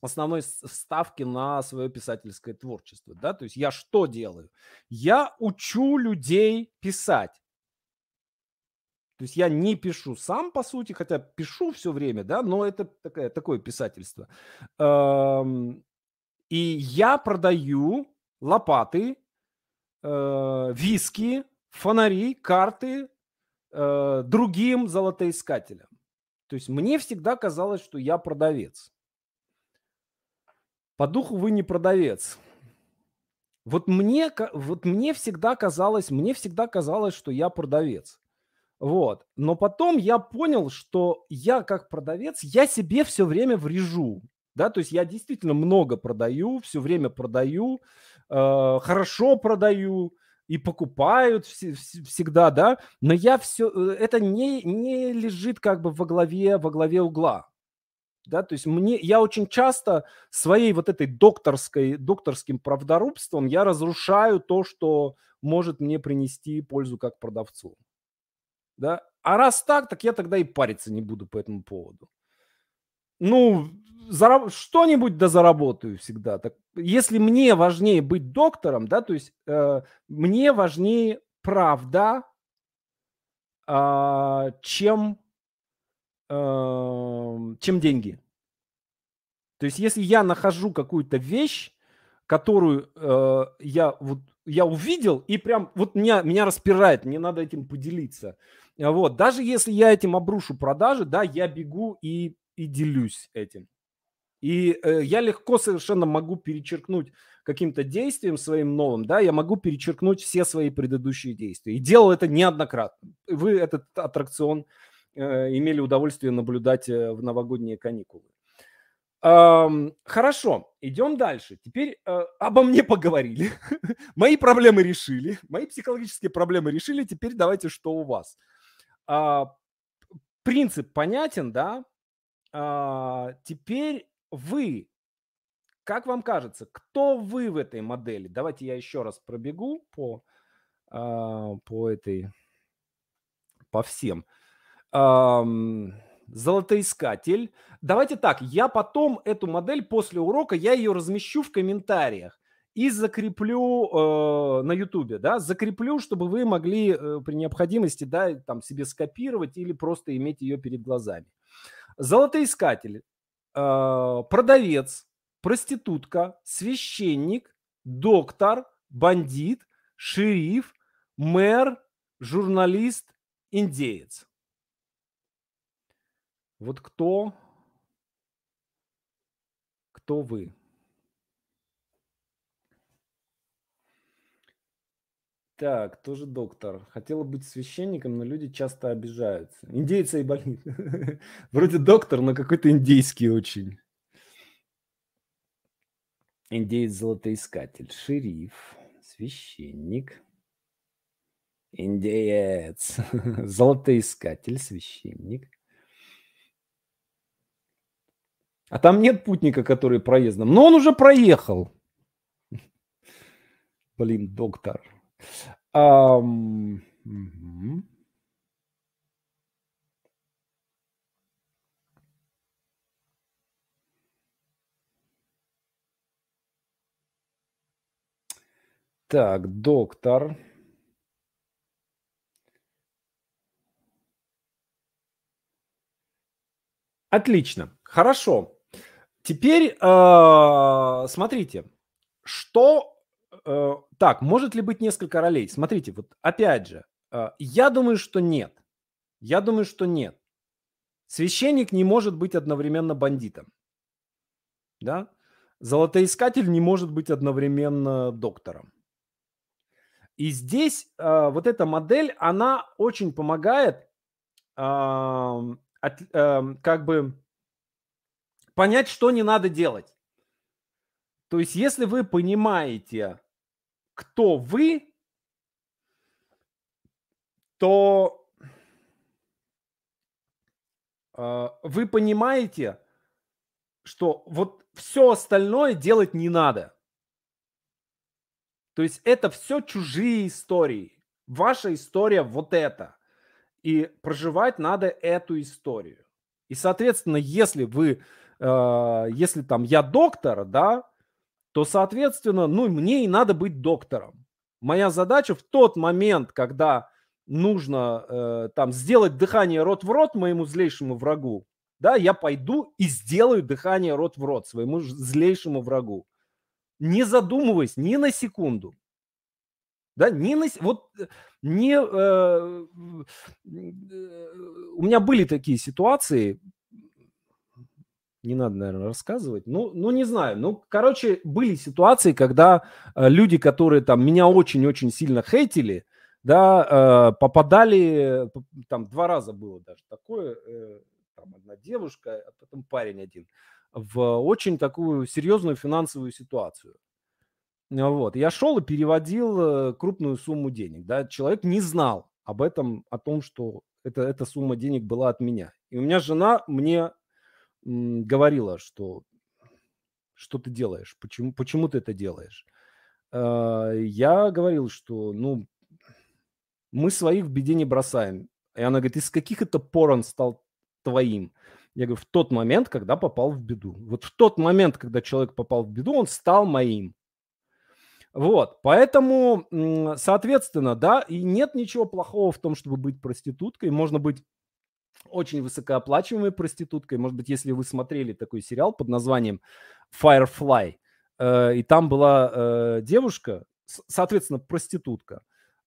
основной ставки на свое писательское творчество, да, то есть я что делаю? Я учу людей писать. То есть я не пишу сам, по сути, хотя пишу все время, да, но это такое, такое писательство. И я продаю лопаты, э, виски, фонари, карты э, другим золотоискателям. То есть мне всегда казалось, что я продавец. По духу вы не продавец. Вот мне, вот мне всегда казалось, мне всегда казалось, что я продавец. Вот. Но потом я понял, что я как продавец, я себе все время врежу. Да, то есть я действительно много продаю, все время продаю, э, хорошо продаю и покупают вс- всегда, да, но я все, э, это не, не лежит как бы во главе, во главе угла. Да, то есть мне, я очень часто своей вот этой докторской, докторским правдорубством я разрушаю то, что может мне принести пользу как продавцу. Да? А раз так, так я тогда и париться не буду по этому поводу. Ну, зараб- что-нибудь да заработаю всегда. Так, если мне важнее быть доктором, да, то есть э, мне важнее правда, э, чем, э, чем деньги. То есть если я нахожу какую-то вещь, которую э, я вот я увидел и прям вот меня меня распирает, мне надо этим поделиться. Вот даже если я этим обрушу продажи, да, я бегу и и делюсь этим. И э, я легко совершенно могу перечеркнуть каким-то действием своим новым, да, я могу перечеркнуть все свои предыдущие действия. И делал это неоднократно. Вы этот аттракцион э, имели удовольствие наблюдать э, в новогодние каникулы. Эм, хорошо, идем дальше. Теперь э, обо мне поговорили. мои проблемы решили. Мои психологические проблемы решили. Теперь давайте, что у вас. Э, принцип понятен, да? Э, теперь вы, как вам кажется, кто вы в этой модели? Давайте я еще раз пробегу по, э, по этой, по всем. Эм, золотоискатель. Давайте так, я потом эту модель после урока, я ее размещу в комментариях и закреплю э, на YouTube, да, закреплю, чтобы вы могли э, при необходимости, да, там себе скопировать или просто иметь ее перед глазами. Золотоискатель, э, продавец, проститутка, священник, доктор, бандит, шериф, мэр, журналист, индеец. Вот кто, кто вы? Так, тоже доктор. Хотела быть священником, но люди часто обижаются. Индейцы и болит. Вроде доктор, но какой-то индейский очень. Индеец-золотоискатель, шериф, священник, индеец, золотоискатель, священник. А там нет путника, который проездом. Но он уже проехал. Блин, доктор. Ам, мгм. Так, доктор. Отлично, хорошо. Теперь э, смотрите, что э, так может ли быть несколько ролей? Смотрите, вот опять же, э, я думаю, что нет. Я думаю, что нет. Священник не может быть одновременно бандитом, да? Золотоискатель не может быть одновременно доктором. И здесь э, вот эта модель, она очень помогает ам, от, эм, как бы понять, что не надо делать. То есть, если вы понимаете, кто вы, то э, вы понимаете, что вот все остальное делать не надо. То есть это все чужие истории. Ваша история вот это. И проживать надо эту историю. И, соответственно, если вы, э, если там я доктор, да, то, соответственно, ну, мне и надо быть доктором. Моя задача в тот момент, когда нужно э, там сделать дыхание рот в рот моему злейшему врагу, да, я пойду и сделаю дыхание рот в рот своему злейшему врагу. Не задумываясь ни на секунду. Да, ни на... Вот э, не... Э, э, у меня были такие ситуации, не надо, наверное, рассказывать. Ну, ну, не знаю. Ну, короче, были ситуации, когда э, люди, которые там меня очень-очень сильно хейтили, да, э, попадали, там два раза было даже такое, э, там одна девушка, а потом парень один, в очень такую серьезную финансовую ситуацию. Вот. Я шел и переводил э, крупную сумму денег. Да? Человек не знал об этом, о том, что это, эта сумма денег была от меня. И у меня жена мне говорила, что что ты делаешь, почему, почему ты это делаешь. А, я говорил, что, ну, мы своих в беде не бросаем. И она говорит, из каких это пор он стал твоим? Я говорю, в тот момент, когда попал в беду. Вот в тот момент, когда человек попал в беду, он стал моим. Вот, поэтому, соответственно, да, и нет ничего плохого в том, чтобы быть проституткой. Можно быть очень высокооплачиваемой проституткой. Может быть, если вы смотрели такой сериал под названием Firefly, э, и там была э, девушка, соответственно, проститутка,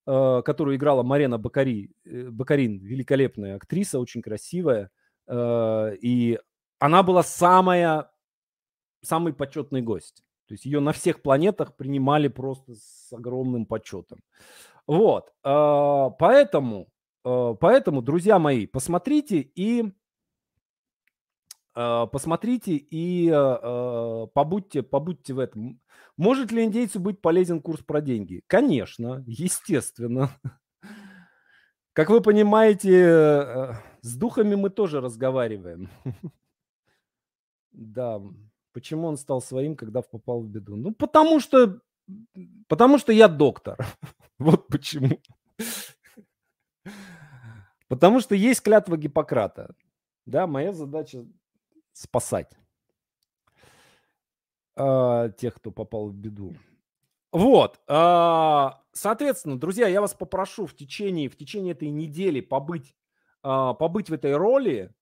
э, которую играла Марена Бакари, Бакарин, великолепная актриса, очень красивая, и она была самая, самый почетный гость. То есть ее на всех планетах принимали просто с огромным почетом. Вот, поэтому поэтому, друзья мои, посмотрите и э, посмотрите и э, побудьте, побудьте в этом. Может ли индейцу быть полезен курс про деньги? Конечно, естественно. Как вы понимаете, с духами мы тоже разговариваем. Да, почему он стал своим, когда попал в беду? Ну, потому что, потому что я доктор. Вот почему. Потому что есть клятва Гиппократа. Да, моя задача спасать э, тех, кто попал в беду. Вот, э, соответственно, друзья, я вас попрошу в течение, в течение этой недели побыть, э, побыть в этой роли,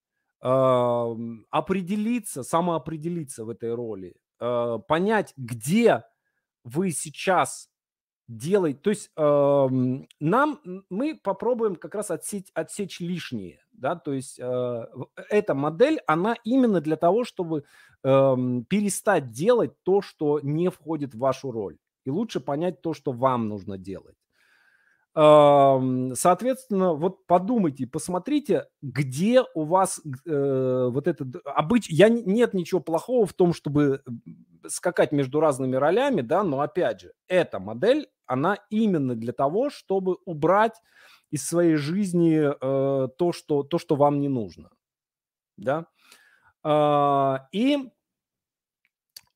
э, определиться, самоопределиться в этой роли, э, понять, где вы сейчас делать, то есть э, нам, мы попробуем как раз отсечь, отсечь лишнее, да, то есть э, эта модель, она именно для того, чтобы э, перестать делать то, что не входит в вашу роль, и лучше понять то, что вам нужно делать. Соответственно, вот подумайте, посмотрите, где у вас э, вот этот обыч... Я нет ничего плохого в том, чтобы скакать между разными ролями, да, но опять же, эта модель, она именно для того, чтобы убрать из своей жизни э, то, что, то, что вам не нужно, да. Э, и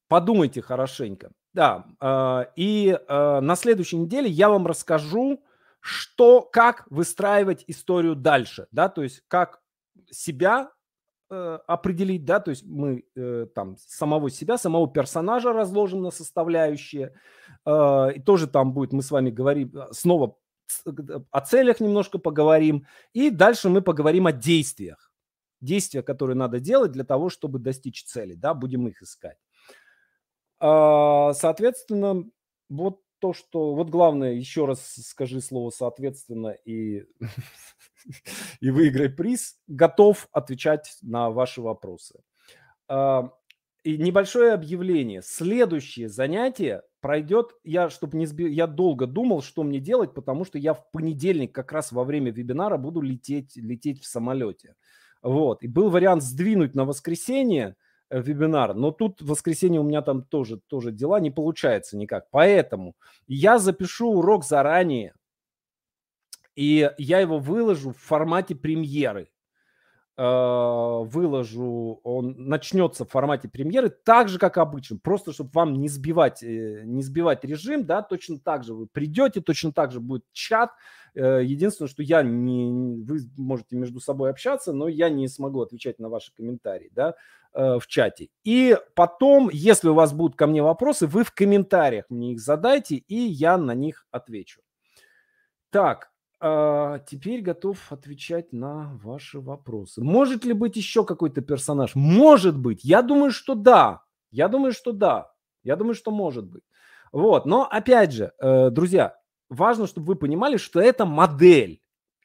подумайте хорошенько, да. Э, и э, на следующей неделе я вам расскажу, что, как выстраивать историю дальше, да, то есть как себя э, определить, да, то есть мы э, там самого себя, самого персонажа разложим на составляющие, э, и тоже там будет, мы с вами говорим, э, снова э, о целях немножко поговорим, и дальше мы поговорим о действиях, действия, которые надо делать для того, чтобы достичь цели, да, будем их искать. Э, соответственно, вот то, что... Вот главное, еще раз скажи слово «соответственно» и, и выиграй приз. Готов отвечать на ваши вопросы. А, и небольшое объявление. Следующее занятие пройдет, я, чтобы не сби... я долго думал, что мне делать, потому что я в понедельник как раз во время вебинара буду лететь, лететь в самолете. Вот. И был вариант сдвинуть на воскресенье, Э, вебинар, но тут в воскресенье у меня там тоже, тоже дела, не получается никак. Поэтому я запишу урок заранее, и я его выложу в формате премьеры. Э, выложу, он начнется в формате премьеры, так же, как обычно, просто чтобы вам не сбивать, э, не сбивать режим, да, точно так же вы придете, точно так же будет чат. Единственное, что я не, вы можете между собой общаться, но я не смогу отвечать на ваши комментарии, да, Э, в чате. И потом, если у вас будут ко мне вопросы, вы в комментариях мне их задайте, и я на них отвечу. Так, а, теперь готов отвечать на ваши вопросы. Может ли быть еще какой-то персонаж? Может быть. Я думаю, что да. Я думаю, что да. Я думаю, что может быть. Вот. Но опять же, э, друзья, важно, чтобы вы понимали, что это модель.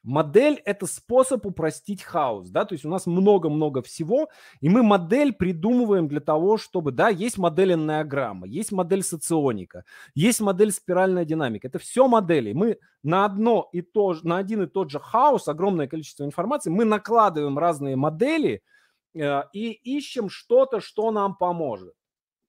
Модель – это способ упростить хаос, да, то есть у нас много-много всего, и мы модель придумываем для того, чтобы, да, есть модель эннеограмма, есть модель соционика, есть модель спиральная динамика, это все модели. Мы на одно и то же, на один и тот же хаос, огромное количество информации, мы накладываем разные модели э, и ищем что-то, что нам поможет.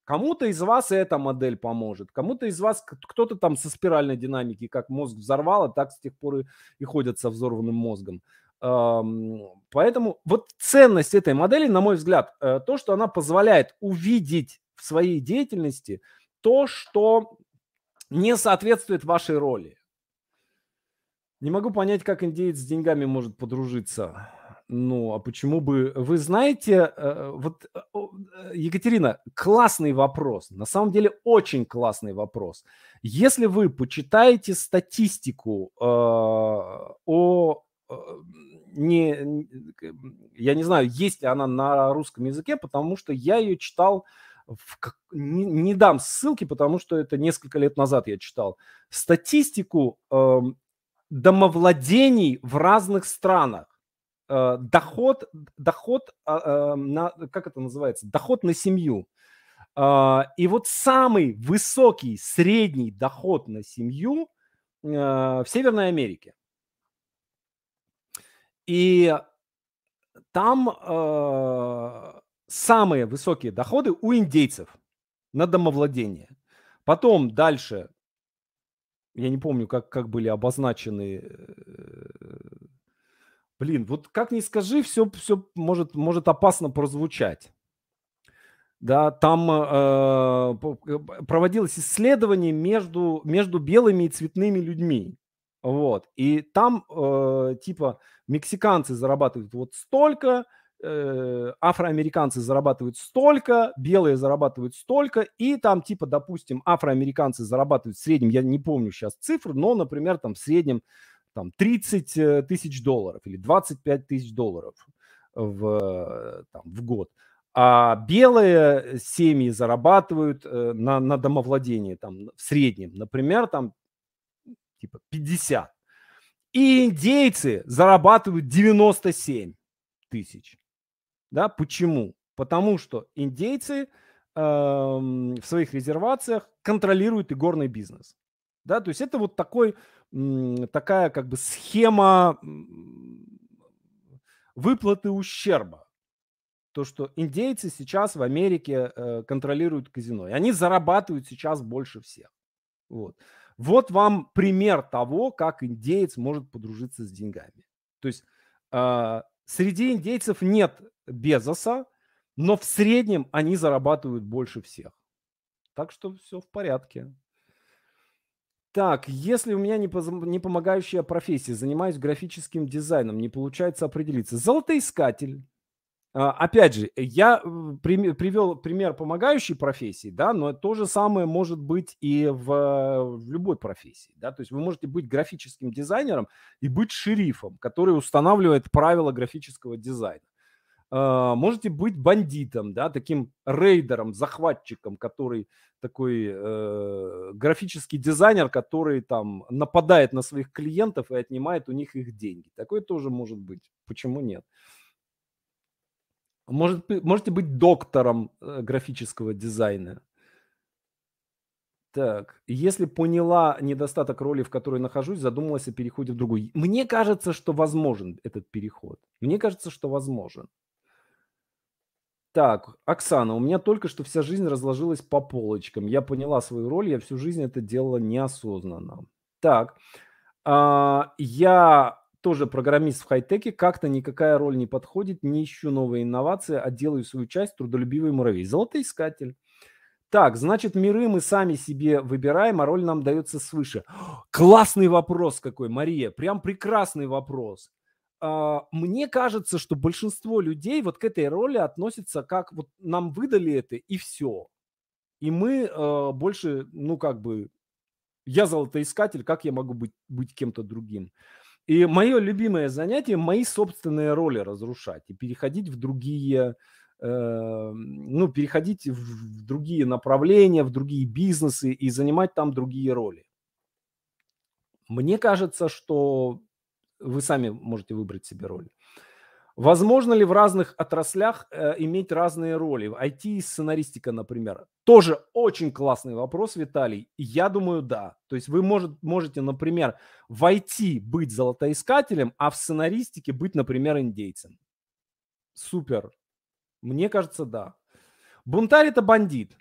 Кому-то из вас эта модель поможет, кому-то из вас кто-то там со спиральной динамики, как мозг взорвало, так с тех пор и, и ходят со взорванным мозгом. Поэтому вот ценность этой модели, на мой взгляд, э, то, что она позволяет увидеть в своей деятельности то, что не соответствует вашей роли. Не могу понять, как индеец с деньгами может подружиться. Ну, а почему бы... Вы знаете, э, вот, э, Екатерина, классный вопрос. На самом деле, очень классный вопрос. Если вы почитаете статистику э, о э, не, я не знаю, есть ли она на русском языке, потому что я ее читал, в, не, не дам ссылки, потому что это несколько лет назад я читал, статистику э, домовладений в разных странах. Э, доход, доход э, э, на, как это называется, доход на семью. Э, и вот самый высокий средний доход на семью э, в Северной Америке. И там э, самые высокие доходы у индейцев на домовладение. Потом дальше, я не помню, как, как были обозначены... Э, блин, вот как ни скажи, все, все может, может опасно прозвучать. Да, там э, проводилось исследование между, между белыми и цветными людьми. Вот. И там э, типа мексиканцы зарабатывают вот столько, э, афроамериканцы зарабатывают столько, белые зарабатывают столько, и там типа, допустим, афроамериканцы зарабатывают в среднем, я не помню сейчас цифры, но, например, там в среднем там 30 э, тысяч долларов или 25 тысяч долларов в, там, в год. А белые семьи зарабатывают э, на, на домовладение там в среднем, например, там типа 50. И индейцы зарабатывают 97 тысяч. Да, почему? Потому что индейцы э, в своих резервациях контролируют игорный бизнес. Да, то есть это вот такой, такая как бы схема выплаты ущерба. То, что индейцы сейчас в Америке э, контролируют казино. И они зарабатывают сейчас больше всех. Вот. Вот вам пример того, как индеец может подружиться с деньгами. То есть э, среди индейцев нет Безоса, но в среднем они зарабатывают больше всех. Так что все в порядке. Так, если у меня не, поз... не помогающая профессия, занимаюсь графическим дизайном, не получается определиться. Золотоискатель, а, опять же, я привел пример помогающей профессии, да, но то же самое может быть и в, в любой профессии, да, то есть вы можете быть графическим дизайнером и быть шерифом, который устанавливает правила графического дизайна. А, можете быть бандитом, да, таким рейдером, захватчиком, который такой э, графический дизайнер, который там нападает на своих клиентов и отнимает у них их деньги. Такое тоже может быть. Почему нет? Может, можете быть доктором э, графического дизайна. Так, если поняла недостаток роли, в которой нахожусь, задумалась о переходе в другую. Мне кажется, что возможен этот переход. Мне кажется, что возможен. Так, Оксана, у меня только что вся жизнь разложилась по полочкам. Я поняла свою роль, я всю жизнь это делала неосознанно. Так, а, я тоже программист в хай-теке, как-то никакая роль не подходит, не ищу новые инновации, а делаю свою часть, трудолюбивый муравей. Золотоискатель. Так, значит, миры мы сами себе выбираем, а роль нам дается свыше. Классный вопрос какой, Мария, прям прекрасный вопрос. А, мне кажется, что большинство людей вот к этой роли относятся как вот нам выдали это и все. И мы э, больше, ну как бы, я золотоискатель, как я могу быть, быть кем-то другим? И мое любимое занятие – мои собственные роли разрушать и переходить в другие, э, ну, переходить в другие направления, в другие бизнесы и занимать там другие роли. Мне кажется, что вы сами можете выбрать себе роль. Возможно ли в разных отраслях э, иметь разные роли? В IT и сценаристика, например. Тоже очень классный вопрос, Виталий. Я думаю, да. То есть вы может, можете, например, в IT быть золотоискателем, а в сценаристике быть, например, индейцем. Супер. Мне кажется, да. Бунтарь – это бандит.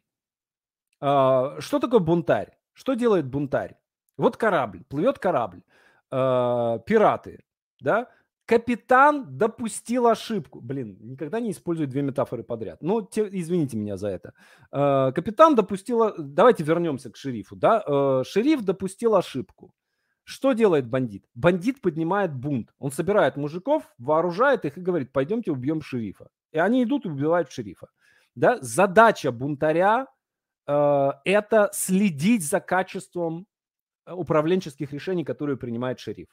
А, что такое бунтарь? Что делает бунтарь? Вот корабль, плывет корабль. А, пираты, да? Капитан допустил ошибку. Блин, никогда не использую две метафоры подряд. Ну, те, извините меня за это. Э, капитан допустил... Давайте вернемся к шерифу. Да? Э, шериф допустил ошибку. Что делает бандит? Бандит поднимает бунт. Он собирает мужиков, вооружает их и говорит, пойдемте убьем шерифа. И они идут и убивают шерифа. Да? Задача бунтаря э, – это следить за качеством управленческих решений, которые принимает шериф.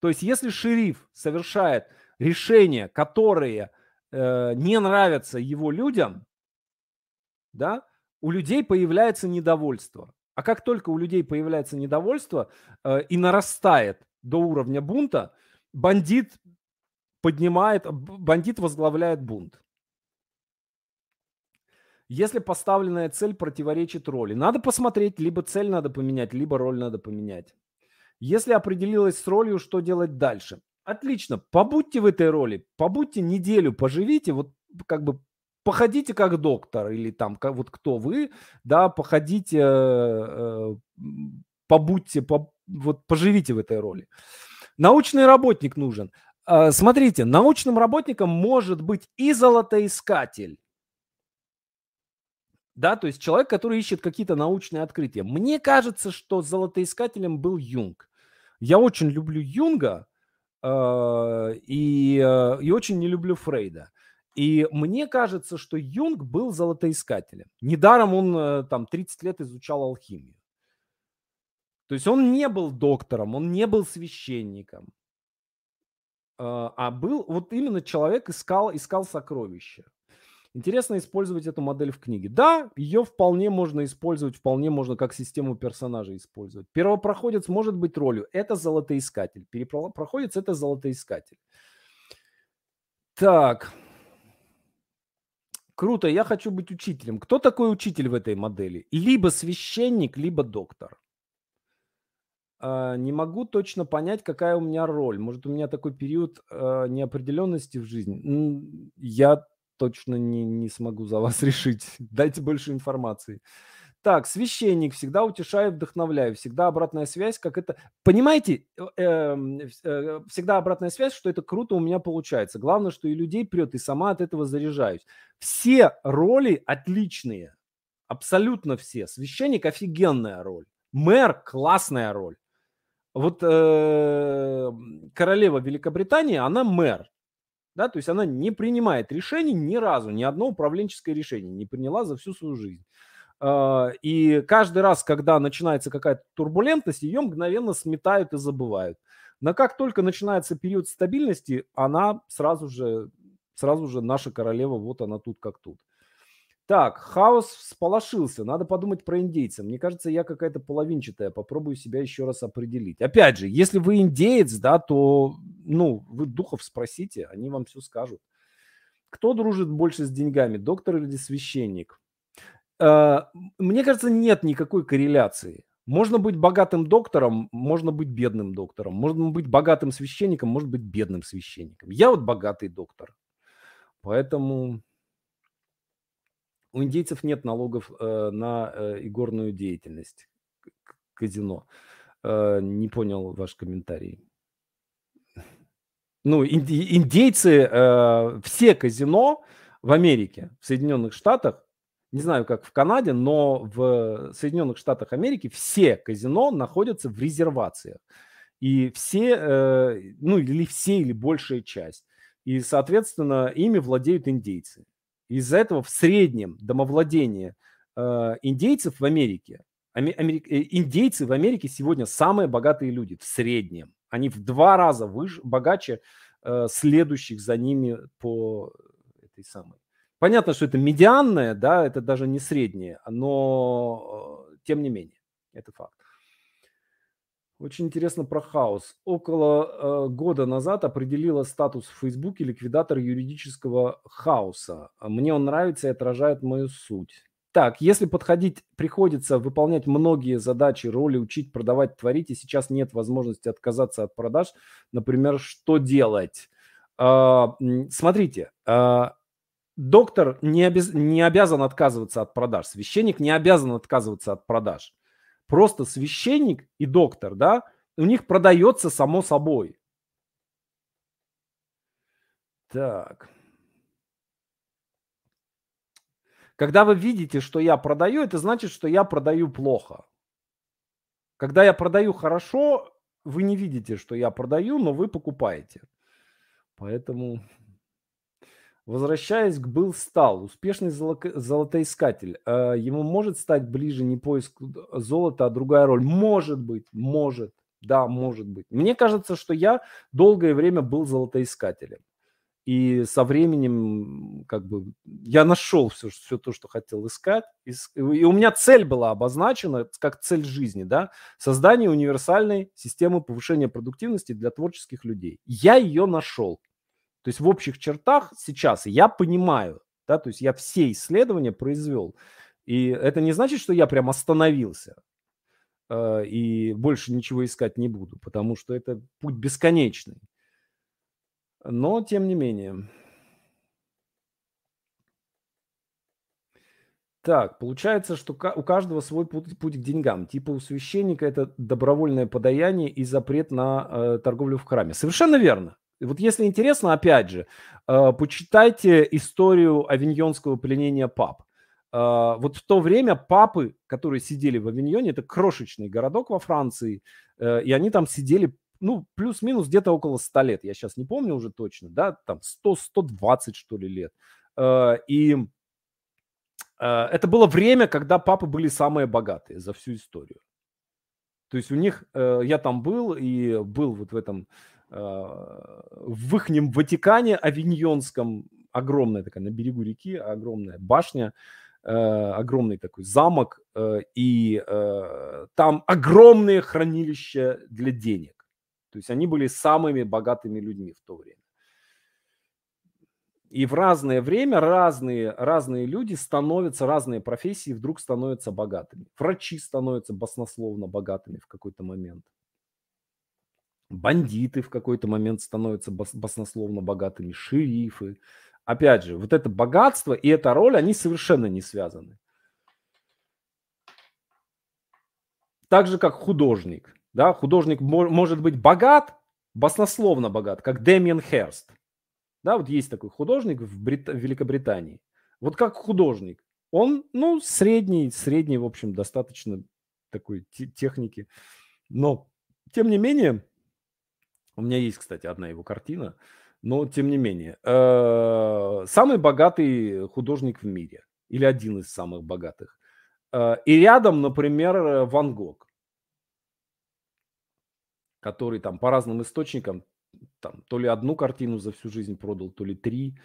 То есть, если шериф совершает решения, которые э, не нравятся его людям, да, у людей появляется недовольство. А как только у людей появляется недовольство э, и нарастает до уровня бунта, бандит поднимает, бандит возглавляет бунт. Если поставленная цель противоречит роли, надо посмотреть, либо цель надо поменять, либо роль надо поменять. Если определилась с ролью, что делать дальше? Отлично, побудьте в этой роли, побудьте неделю, поживите, вот как бы походите как доктор или там как, вот кто вы, да, походите, э, побудьте, по, вот поживите в этой роли. Научный работник нужен. Э, смотрите, научным работником может быть и золотоискатель, да, то есть человек, который ищет какие-то научные открытия. Мне кажется, что золотоискателем был Юнг. Я очень люблю Юнга э, и, э, и очень не люблю Фрейда. И мне кажется, что Юнг был золотоискателем. Недаром он э, там 30 лет изучал алхимию. То есть он не был доктором, он не был священником, э, а был вот именно человек искал, искал сокровища. Интересно использовать эту модель в книге. Да, ее вполне можно использовать, вполне можно как систему персонажа использовать. Первопроходец может быть ролью. Это золотоискатель. Перепроходец – это золотоискатель. Так. Круто, я хочу быть учителем. Кто такой учитель в этой модели? Либо священник, либо доктор. Uh, не могу точно понять, какая у меня роль. Может, у меня такой период uh, неопределенности в жизни. Я точно не, не смогу за вас решить. Дайте больше информации. Так, священник, всегда утешаю, вдохновляю, всегда обратная связь, как это... Понимаете, э, эм, э, всегда обратная связь, что это круто у меня получается. Главное, что и людей прет, и сама от этого заряжаюсь. Все роли отличные, абсолютно все. Священник офигенная роль, мэр классная роль. Вот э, королева Великобритании, она мэр, да, то есть она не принимает решений ни разу, ни одно управленческое решение не приняла за всю свою жизнь. А, и каждый раз, когда начинается какая-то турбулентность, ее мгновенно сметают и забывают. Но как только начинается период стабильности, она сразу же, сразу же наша королева, вот она тут как тут. Так, хаос всполошился. Надо подумать про индейца. Мне кажется, я какая-то половинчатая. Попробую себя еще раз определить. Опять же, если вы индеец, да, то, ну, вы духов спросите, они вам все скажут. Кто дружит больше с деньгами, доктор или священник? Э, мне кажется, нет никакой корреляции. Можно быть богатым доктором, можно быть бедным доктором. Можно быть богатым священником, может быть бедным священником. Я вот богатый доктор. Поэтому у индейцев нет налогов э, на э, игорную деятельность, казино. Э, не понял ваш комментарий. Ну, индейцы, все казино в Америке, в Соединенных Штатах, не знаю, как в Канаде, но в Соединенных Штатах Америки все казино находятся в резервациях. И все, ну или все, или большая часть. И, соответственно, ими владеют индейцы. Из-за этого в среднем домовладение э, индейцев в Америке, Амери, э, индейцы в Америке сегодня самые богатые люди в среднем. Они в два раза выше, богаче э, следующих за ними по этой самой. Понятно, что это медианное, да, это даже не среднее, но тем не менее, это факт. Очень интересно про хаос. Около э, года назад определила статус в Фейсбуке ликвидатор юридического хаоса. Мне он нравится и отражает мою суть. Так, если подходить, приходится выполнять многие задачи, роли, учить, продавать, творить, и сейчас нет возможности отказаться от продаж, например, что делать? Э, смотрите, э, доктор не, обяз, не обязан отказываться от продаж, священник не обязан отказываться от продаж просто священник и доктор, да, у них продается само собой. Так. Когда вы видите, что я продаю, это значит, что я продаю плохо. Когда я продаю хорошо, вы не видите, что я продаю, но вы покупаете. Поэтому, возвращаясь к был стал, успешный золотоискатель, э, ему может стать ближе не поиск золота, а другая роль. Может быть, может, да, может быть. Мне кажется, что я долгое время был золотоискателем. И со временем, как бы, я нашел все, все то, что хотел искать. И, и у меня цель была обозначена, как цель жизни, да, создание универсальной системы повышения продуктивности для творческих людей. Я ее нашел. То есть в общих чертах сейчас я понимаю, да, то есть я все исследования произвел. И это не значит, что я прям остановился э, и больше ничего искать не буду, потому что это путь бесконечный. Но тем не менее. Так, получается, что у каждого свой путь, путь к деньгам. Типа у священника это добровольное подаяние и запрет на э, торговлю в храме. Совершенно верно. Вот если интересно, опять же, э, почитайте историю авиньонского пленения пап. Э, вот в то время папы, которые сидели в Авиньоне, это крошечный городок во Франции, э, и они там сидели ну, плюс-минус где-то около 100 лет, я сейчас не помню уже точно, да, там 100-120, что ли, лет. И это было время, когда папы были самые богатые за всю историю. То есть у них, я там был и был вот в этом, в ихнем Ватикане Авиньонском, огромная такая на берегу реки, огромная башня, огромный такой замок, и там огромные хранилища для денег. То есть они были самыми богатыми людьми в то время. И в разное время разные, разные люди становятся, разные профессии вдруг становятся богатыми. Врачи становятся баснословно богатыми в какой-то момент. Бандиты в какой-то момент становятся баснословно богатыми. Шерифы. Опять же, вот это богатство и эта роль, они совершенно не связаны. Так же, как художник – да, художник может быть богат, баснословно богат, как Дэмиен Херст. Да, вот есть такой художник в, Брит... в Великобритании. Вот как художник. Он, ну, средний, средний, в общем, достаточно такой техники. Но, тем не менее, у меня есть, кстати, одна его картина, но, тем не менее, э, самый богатый художник в мире, или один из самых богатых. Э, и рядом, например, Ван Гог который там по разным источникам там, то ли одну картину за всю жизнь продал, то ли три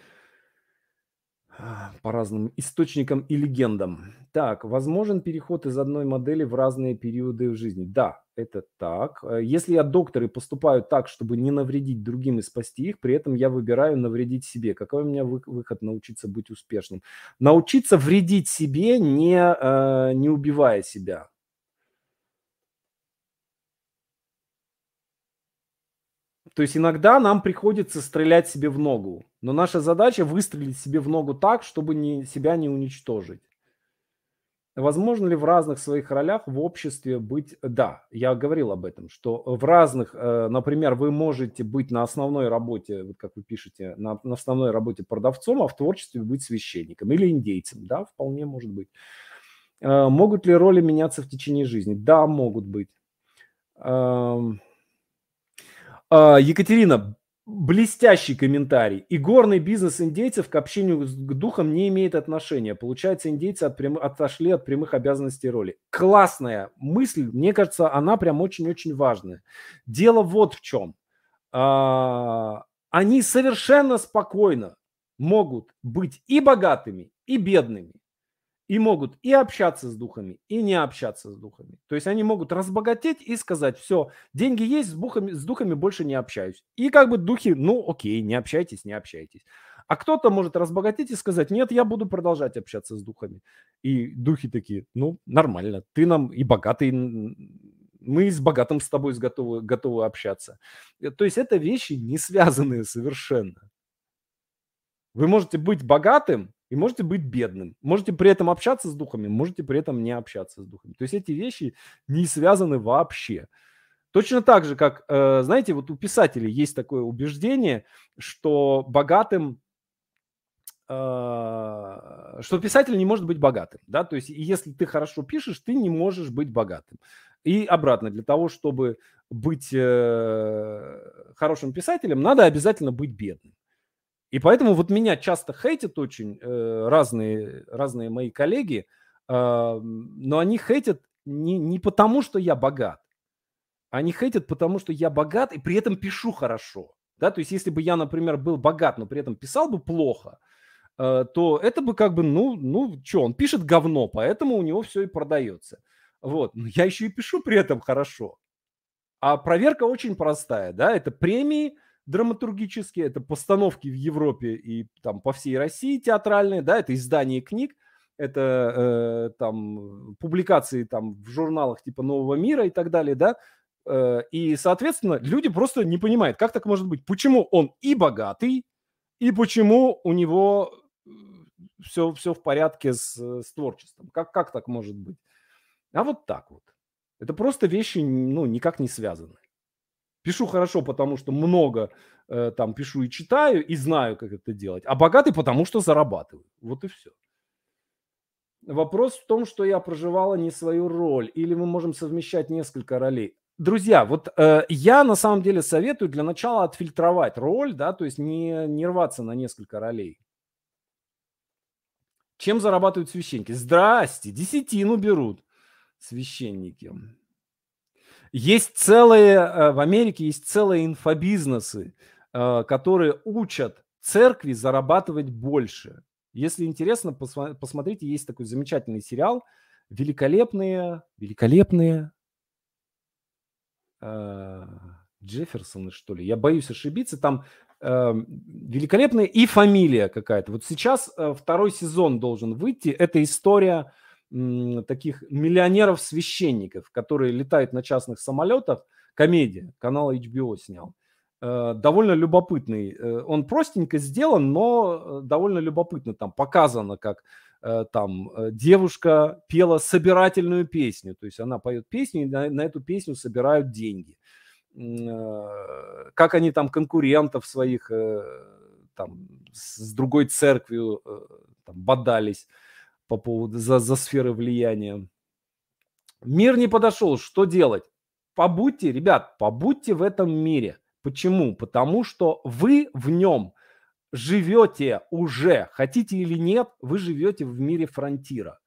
по разным источникам и легендам. Так, возможен переход из одной модели в разные периоды в жизни? Да, это так. Э, если я доктор и поступаю так, чтобы не навредить другим и спасти их, при этом я выбираю навредить себе. Какой у меня выход научиться быть успешным? Научиться вредить себе, не, э, не убивая себя. То есть иногда нам приходится стрелять себе в ногу, но наша задача выстрелить себе в ногу так, чтобы не, себя не уничтожить. Возможно ли в разных своих ролях в обществе быть... Да, я говорил об этом, что в разных, э, например, вы можете быть на основной работе, вот как вы пишете, на, на основной работе продавцом, а в творчестве быть священником или индейцем. Да, вполне может быть. Э, могут ли роли меняться в течение жизни? Да, могут быть. А, Екатерина, блестящий комментарий. И горный бизнес индейцев к общению с духом не имеет отношения. Получается, индейцы от прям... отошли от прямых обязанностей роли. Классная мысль. Мне кажется, она прям очень-очень важная. Дело вот в чем. А, они совершенно спокойно могут быть и богатыми, и бедными и могут и общаться с духами, и не общаться с духами. То есть они могут разбогатеть и сказать, все, деньги есть, с духами, с духами больше не общаюсь. И как бы духи, ну окей, не общайтесь, не общайтесь. А кто-то может разбогатеть и сказать, нет, я буду продолжать общаться с духами. И духи такие, ну нормально, ты нам и богатый, мы с богатым с тобой готовы, готовы общаться. Э, то есть это вещи не связанные совершенно. Вы можете быть богатым, и можете быть бедным. Можете при этом общаться с духами, можете при этом не общаться с духами. То есть эти вещи не связаны вообще. Точно так же, как, э, знаете, вот у писателей есть такое убеждение, что богатым а, что писатель не может быть богатым, да, то есть если ты хорошо пишешь, ты не можешь быть богатым. И обратно, для того, чтобы быть э, хорошим писателем, надо обязательно быть бедным. И поэтому вот меня часто хейтят очень э, разные, разные мои коллеги, э, но они хейтят не, не потому, что я богат. Они хейтят потому, что я богат и при этом пишу хорошо. Да, то есть если бы я, например, был богат, но при этом писал бы плохо, э, то это бы как бы, ну, ну, что, он пишет говно, поэтому у него все и продается. Вот, но я еще и пишу при этом хорошо. А проверка очень простая, да, это премии драматургические, это постановки в Европе и там по всей России театральные, да, это издание книг, это э, там публикации там в журналах типа Нового мира и так далее, да, э, и, соответственно, люди просто не понимают, как так может быть, почему он и богатый, и почему у него все, все в порядке с, с творчеством, как, как так может быть? А вот так вот. Это просто вещи, ну, никак не связаны. Пишу хорошо, потому что много э, там пишу и читаю, и знаю, как это делать. А богатый, потому что зарабатываю. Вот и все. Вопрос в том, что я проживала не свою роль, или мы можем совмещать несколько ролей. Друзья, вот э, я на самом деле советую для начала отфильтровать роль, да, то есть не, не рваться на несколько ролей. Чем зарабатывают священники? Здрасте, десятину берут священники. Есть целые, э, в Америке есть целые инфобизнесы, э, которые учат церкви зарабатывать больше. Если интересно, посмотрите, есть такой замечательный сериал «Великолепные, великолепные э, Джефферсоны, что ли. Я боюсь ошибиться. Там э, великолепная и фамилия какая-то. Вот сейчас э, второй сезон должен выйти. Это история таких миллионеров-священников, которые летают на частных самолетах. Комедия, канал HBO снял. Э, довольно любопытный. Э, он простенько сделан, но э, довольно любопытно там показано, как там девушка пела собирательную песню. То есть она поет песню, и на, на эту песню собирают деньги. Как они там конкурентов своих там, с другой церковью там, бодались по поводу за, за сферы влияния. Мир не подошел, что делать? Побудьте, ребят, побудьте в этом мире. Почему? Потому что вы в нем живете уже, хотите или нет, вы живете в мире фронтира.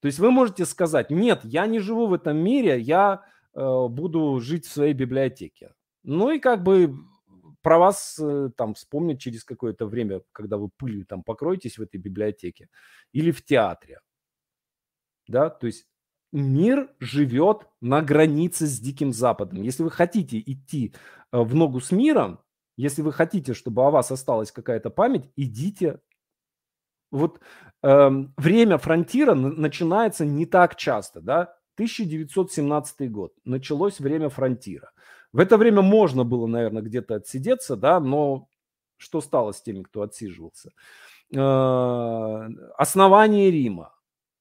То есть вы можете сказать, нет, я не живу в этом мире, я э, буду жить в своей библиотеке. Ну и как бы про вас э, там вспомнят через какое-то время, когда вы пылью там покроетесь в этой библиотеке или в театре. Да, то есть мир живет на границе с Диким Западом. Если вы хотите идти э, в ногу с миром, если вы хотите, чтобы о вас осталась какая-то память, идите. Вот э, время фронтира начинается не так часто, да? 1917 год. Началось время фронтира. В это время можно было, наверное, где-то отсидеться, да, но что стало с теми, кто отсиживался? Э, основание Рима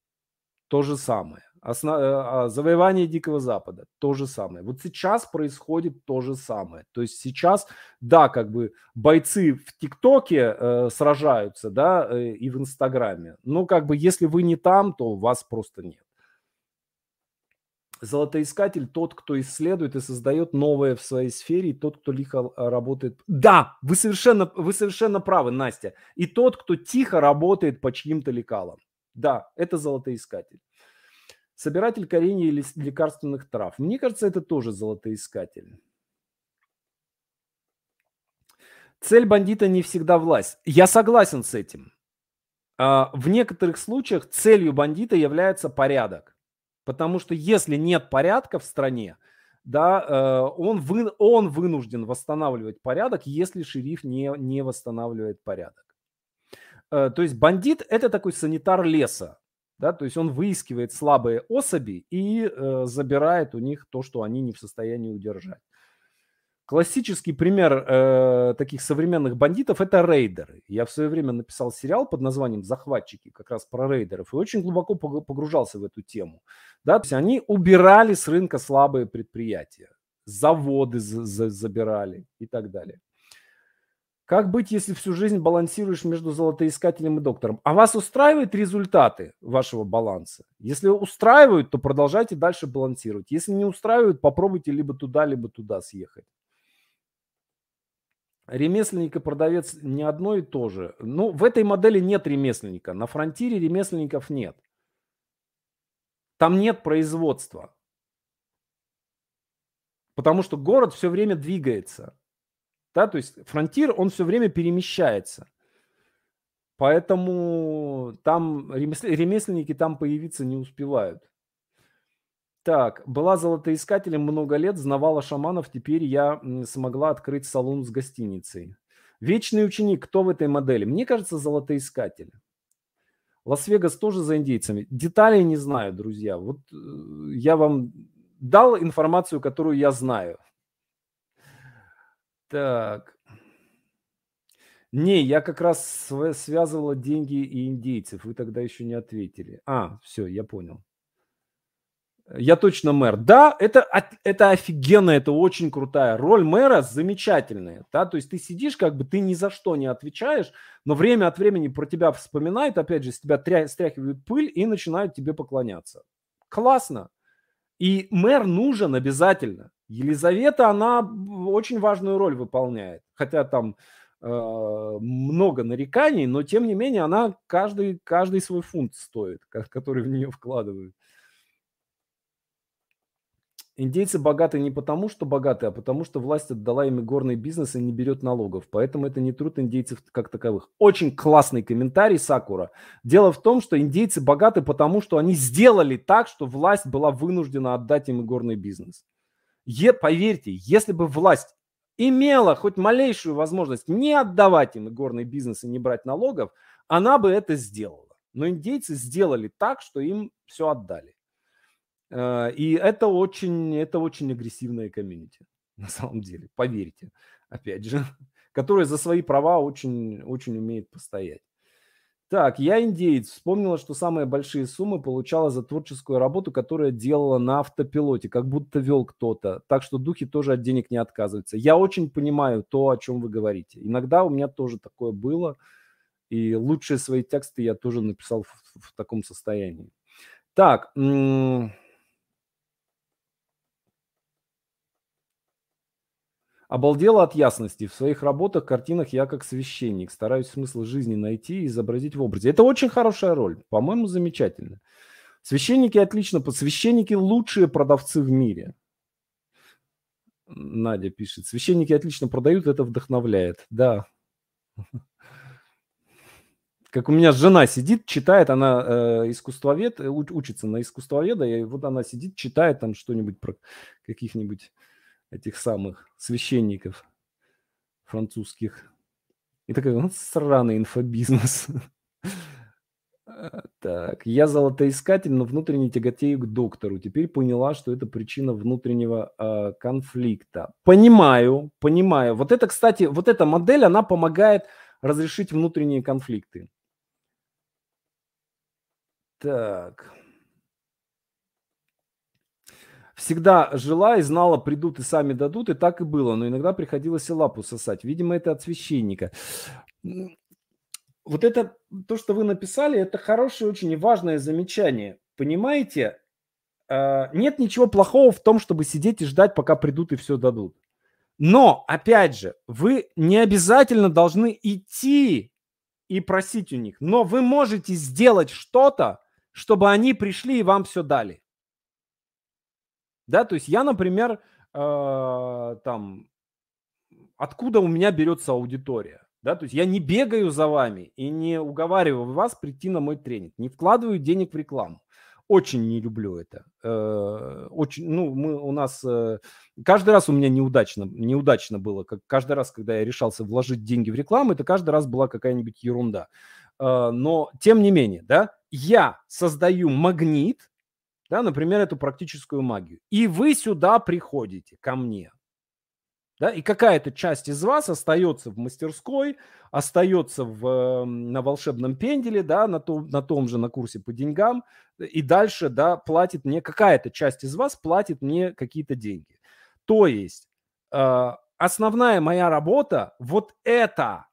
– то же самое. Э, а, завоевание Дикого Запада – то же самое. Вот сейчас происходит то же самое. То есть сейчас, да, как бы бойцы в ТикТоке э, сражаются, да, и в Инстаграме. Но как бы если вы не там, то вас просто нет. Золотоискатель тот, кто исследует и создает новое в своей сфере, и тот, кто лихо а, работает. Да, вы совершенно, вы совершенно правы, Настя. И тот, кто тихо работает по чьим-то лекалам. Да, это золотоискатель. Собиратель коренья или лекарственных трав. Мне кажется, это тоже золотоискатель. Цель бандита не всегда власть. Я согласен с этим. А, в некоторых случаях целью бандита является порядок. Потому что если нет порядка в стране, да, э, он, вы, он вынужден восстанавливать порядок, если шериф не, не восстанавливает порядок. Э, то есть бандит – это такой санитар леса. Да, то есть он выискивает слабые особи и э, забирает у них то, что они не в состоянии удержать. Классический пример э, таких современных бандитов – это рейдеры. Я в свое время написал сериал под названием «Захватчики», как раз про рейдеров, и очень глубоко погружался в эту тему. Да? То есть они убирали с рынка слабые предприятия. заводы забирали и так далее. Как быть, если всю жизнь балансируешь между золотоискателем и доктором? А вас устраивают результаты вашего баланса? Если устраивают, то продолжайте дальше балансировать. Если не устраивают, попробуйте либо туда, либо туда съехать. Ремесленник и продавец не одно и то же. Ну, в этой модели нет ремесленника. На фронтире ремесленников нет. Там нет производства. Потому что город все время двигается. Да, то есть фронтир, он все время перемещается. Поэтому там ремесленники там появиться не успевают. Так, была золотоискателем много лет, знавала шаманов, теперь я смогла открыть салон с гостиницей. Вечный ученик, кто в этой модели? Мне кажется, золотоискатель. Лас-Вегас тоже за индейцами. Деталей не знаю, друзья. Вот э, я вам дал информацию, которую я знаю. Так. Не, я как раз связывала деньги и индейцев. Вы тогда еще не ответили. А, все, я понял. Я точно мэр. Да, это, это офигенно, это очень крутая роль мэра, замечательная. Да? То есть ты сидишь, как бы ты ни за что не отвечаешь, но время от времени про тебя вспоминают, опять же, с тебя тря- стряхивают пыль и начинают тебе поклоняться. Классно. И мэр нужен обязательно. Елизавета, она очень важную роль выполняет. Хотя там э, много нареканий, но тем не менее она каждый, каждый свой фунт стоит, который в нее вкладывают. Индейцы богаты не потому, что богаты, а потому, что власть отдала им игорный бизнес и не берет налогов. Поэтому это не труд индейцев как таковых. Очень классный комментарий Сакура. Дело в том, что индейцы богаты потому, что они сделали так, что власть была вынуждена отдать им игорный бизнес. Е, поверьте, если бы власть имела хоть малейшую возможность не отдавать им игорный бизнес и не брать налогов, она бы это сделала. Но индейцы сделали так, что им все отдали. Э, и это очень, это очень агрессивная комьюнити, на самом деле, поверьте, опять же, которая за свои права очень, очень умеет постоять. Так, я индеец. Вспомнила, что самые большие суммы получала за творческую работу, которую делала на автопилоте, как будто вел кто-то. Так что духи тоже от денег не отказываются. Я очень понимаю то, о чем вы говорите. Иногда у меня тоже такое было. И лучшие свои тексты я тоже написал в, в таком состоянии. Так, Обалдела от ясности. В своих работах, картинах я как священник. Стараюсь смысл жизни найти и изобразить в образе. Это очень хорошая роль. По-моему, замечательно. Священники отлично. Священники лучшие продавцы в мире. Надя пишет. Священники отлично продают, это вдохновляет. Да. Как у меня жена сидит, читает, она э, искусствовед, э, учится на искусствоведа, и вот она сидит, читает там что-нибудь про каких-нибудь этих самых священников французских. И такой, вот сраный инфобизнес. Так, я золотоискатель, но внутренне тяготею к доктору. Теперь поняла, что это причина внутреннего э, конфликта. Понимаю, понимаю. Вот это, кстати, вот эта модель, она помогает разрешить внутренние конфликты. Так всегда жила и знала, придут и сами дадут, и так и было. Но иногда приходилось и лапу сосать. Видимо, это от священника. Вот это, то, что вы написали, это хорошее очень важное замечание. Понимаете, а, нет ничего плохого в том, чтобы сидеть и ждать, пока придут и все дадут. Но, опять же, вы не обязательно должны идти и просить у них. Но вы можете сделать что-то, чтобы они пришли и вам все дали. Да, то есть я, например, э, там, откуда у меня берется аудитория? Да, то есть я не бегаю за вами и не уговариваю вас прийти на мой тренинг, не вкладываю денег в рекламу. Очень не люблю это. Э, очень, ну, мы у нас э, каждый раз у меня неудачно, неудачно было. Как каждый раз, когда я решался вложить деньги в рекламу, это каждый раз была какая-нибудь ерунда. Э, но тем не менее, да, я создаю магнит, да, например, эту практическую магию. И вы сюда приходите, ко мне. Да, и какая-то часть из вас остается в мастерской, остается в, на волшебном пенделе, да, на, том, на том же, на курсе по деньгам, и дальше, да, платит мне, какая-то часть из вас платит мне какие-то деньги. То есть э, основная моя работа вот это.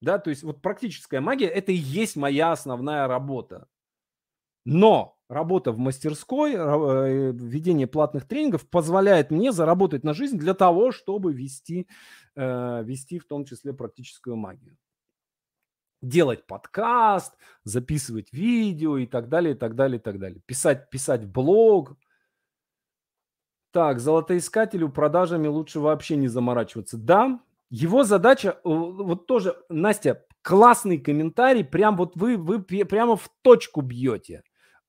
Да, то есть вот практическая магия – это и есть моя основная работа. Но работа в мастерской, э, ведение платных тренингов позволяет мне заработать на жизнь для того, чтобы вести, э, вести в том числе практическую магию делать подкаст, записывать видео и так далее, и так далее, и так далее. Писать, писать блог. Так, золотоискателю продажами лучше вообще не заморачиваться. Да, его задача, э, вот тоже, Настя, классный комментарий, прям вот вы, вы прямо в точку бьете.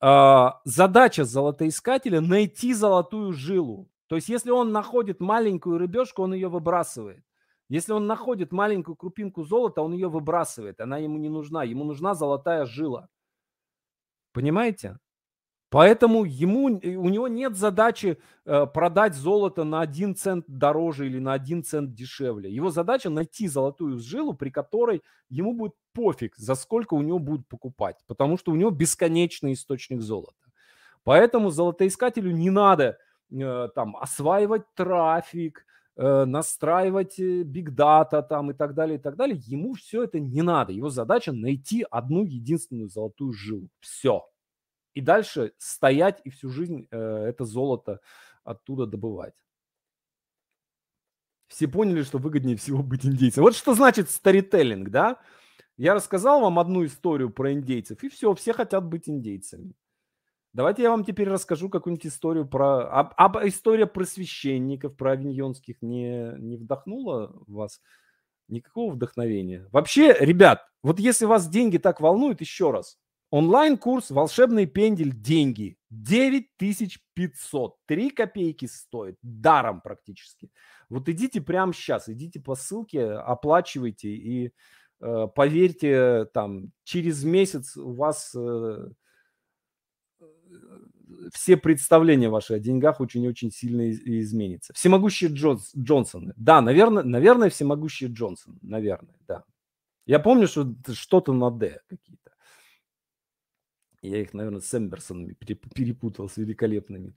А, задача золотоискателя найти золотую жилу. То есть, если он находит маленькую рыбешку, он ее выбрасывает. Если он находит маленькую крупинку золота, он ее выбрасывает, она ему не нужна, ему нужна золотая жила. Понимаете? Поэтому ему, у него нет задачи э, продать золото на один цент дороже или на один цент дешевле. Его задача найти золотую жилу, при которой ему будет пофиг, за сколько у него будут покупать, потому что у него бесконечный источник золота. Поэтому золотоискателю не надо э, там осваивать трафик, Э, настраивать биг дата там и так далее, и так далее. Ему все это не надо. Его задача найти одну единственную золотую жилу. Все. И дальше стоять и всю жизнь э, это золото оттуда добывать. Все поняли, что выгоднее всего быть индейцем. Вот что значит старителлинг, да? Я рассказал вам одну историю про индейцев, и все, все хотят быть индейцами. Давайте я вам теперь расскажу какую-нибудь историю про... А, а история про священников, про авиньонских не, не вдохнула вас? Никакого вдохновения. Вообще, ребят, вот если вас деньги так волнуют, еще раз. Онлайн-курс «Волшебный пендель. Деньги». 9500. 3 копейки стоит. Даром практически. Вот идите прямо сейчас. Идите по ссылке, оплачивайте и поверьте, там, через месяц у вас... Э, все представления ваши о деньгах очень-очень сильно изменится. Всемогущие Джонс, Джонсоны. Да, наверное, наверное, всемогущие Джонсон. Наверное, да. Я помню, что что-то на Д какие-то. Я их, наверное, с Эмберсонами перепутал, с великолепными.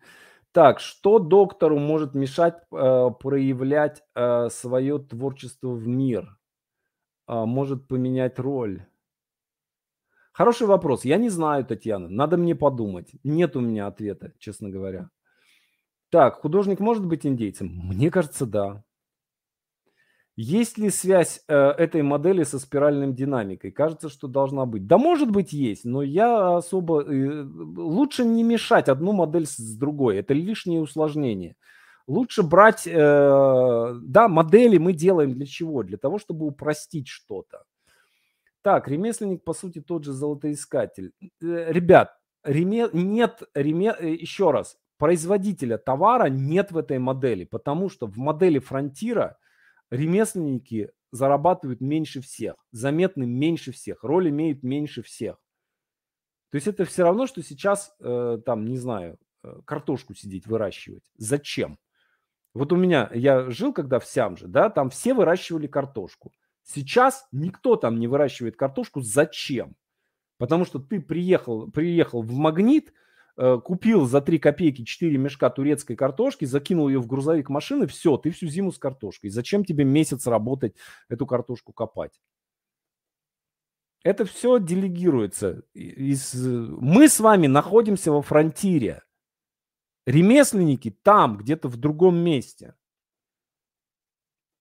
Так, что доктору может мешать э, проявлять э, свое творчество в мир? Э, может поменять роль? Хороший вопрос. Я не знаю, Татьяна. Надо мне подумать. Нет у меня ответа, честно говоря. Так, художник может быть индейцем? Мне кажется, да. Есть ли связь э, этой модели со спиральной динамикой? Кажется, что должна быть. Да, может быть, есть, но я особо... Э, лучше не мешать одну модель с другой. Это лишнее усложнение. Лучше брать... Э, да, модели мы делаем для чего? Для того, чтобы упростить что-то. Так, ремесленник, по сути, тот же золотоискатель. Э, ребят, реме... нет, реме... Э, еще раз, производителя товара нет в этой модели, потому что в модели фронтира ремесленники зарабатывают меньше всех, заметны меньше всех, роль имеют меньше всех. То есть это все равно, что сейчас, э, там, не знаю, картошку сидеть выращивать. Зачем? Вот у меня, я жил когда в Сямже, да, там все выращивали картошку. Сейчас никто там не выращивает картошку. Зачем? Потому что ты приехал, приехал в магнит, э, купил за 3 копейки 4 мешка турецкой картошки, закинул ее в грузовик машины, все, ты всю зиму с картошкой. Зачем тебе месяц работать, эту картошку копать? Это все делегируется. Из... Мы с вами находимся во фронтире. Ремесленники там, где-то в другом месте.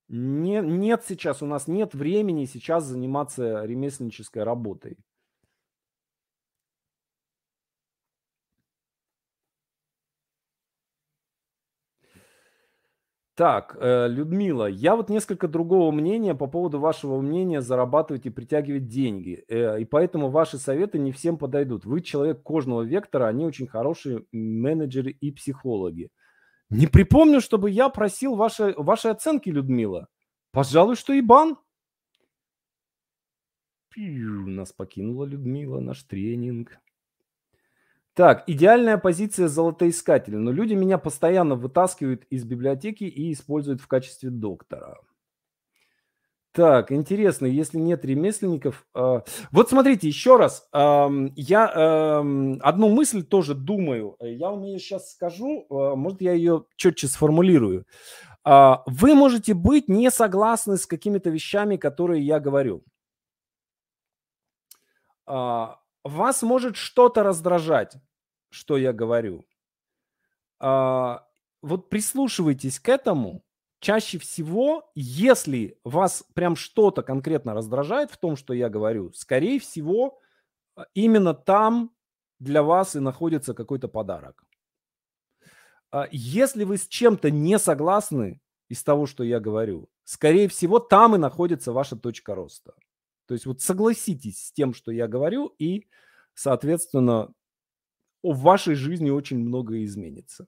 Не, нет сейчас, у нас нет времени сейчас заниматься ремесленнической работой. Так, э, Людмила, я вот несколько другого мнения по поводу вашего мнения зарабатывать и притягивать деньги. Э, и поэтому ваши советы не всем подойдут. Вы человек кожного вектора, они очень хорошие менеджеры и психологи. Не припомню, чтобы я просил ваши, ваши оценки, Людмила. Пожалуй, что и бан. Пью, нас покинула Людмила, наш тренинг. Так, идеальная позиция золотоискателя. Но люди меня постоянно вытаскивают из библиотеки и используют в качестве доктора. Так, интересно, если нет ремесленников... Э, вот смотрите, еще раз, э, я э, одну мысль тоже думаю. Я вам ее сейчас скажу, э, может, я ее четче сформулирую. Э, вы можете быть не согласны с какими-то вещами, которые я говорю. Э, вас может что-то раздражать, что я говорю. Э, вот прислушивайтесь к этому – чаще всего, если вас прям что-то конкретно раздражает в том, что я говорю, скорее всего, а, именно там для вас и находится какой-то подарок. А если вы с чем-то не согласны из того, что я говорю, скорее всего, там и находится ваша точка роста. То есть вот согласитесь с тем, что я говорю, и, соответственно, в вашей жизни очень многое изменится.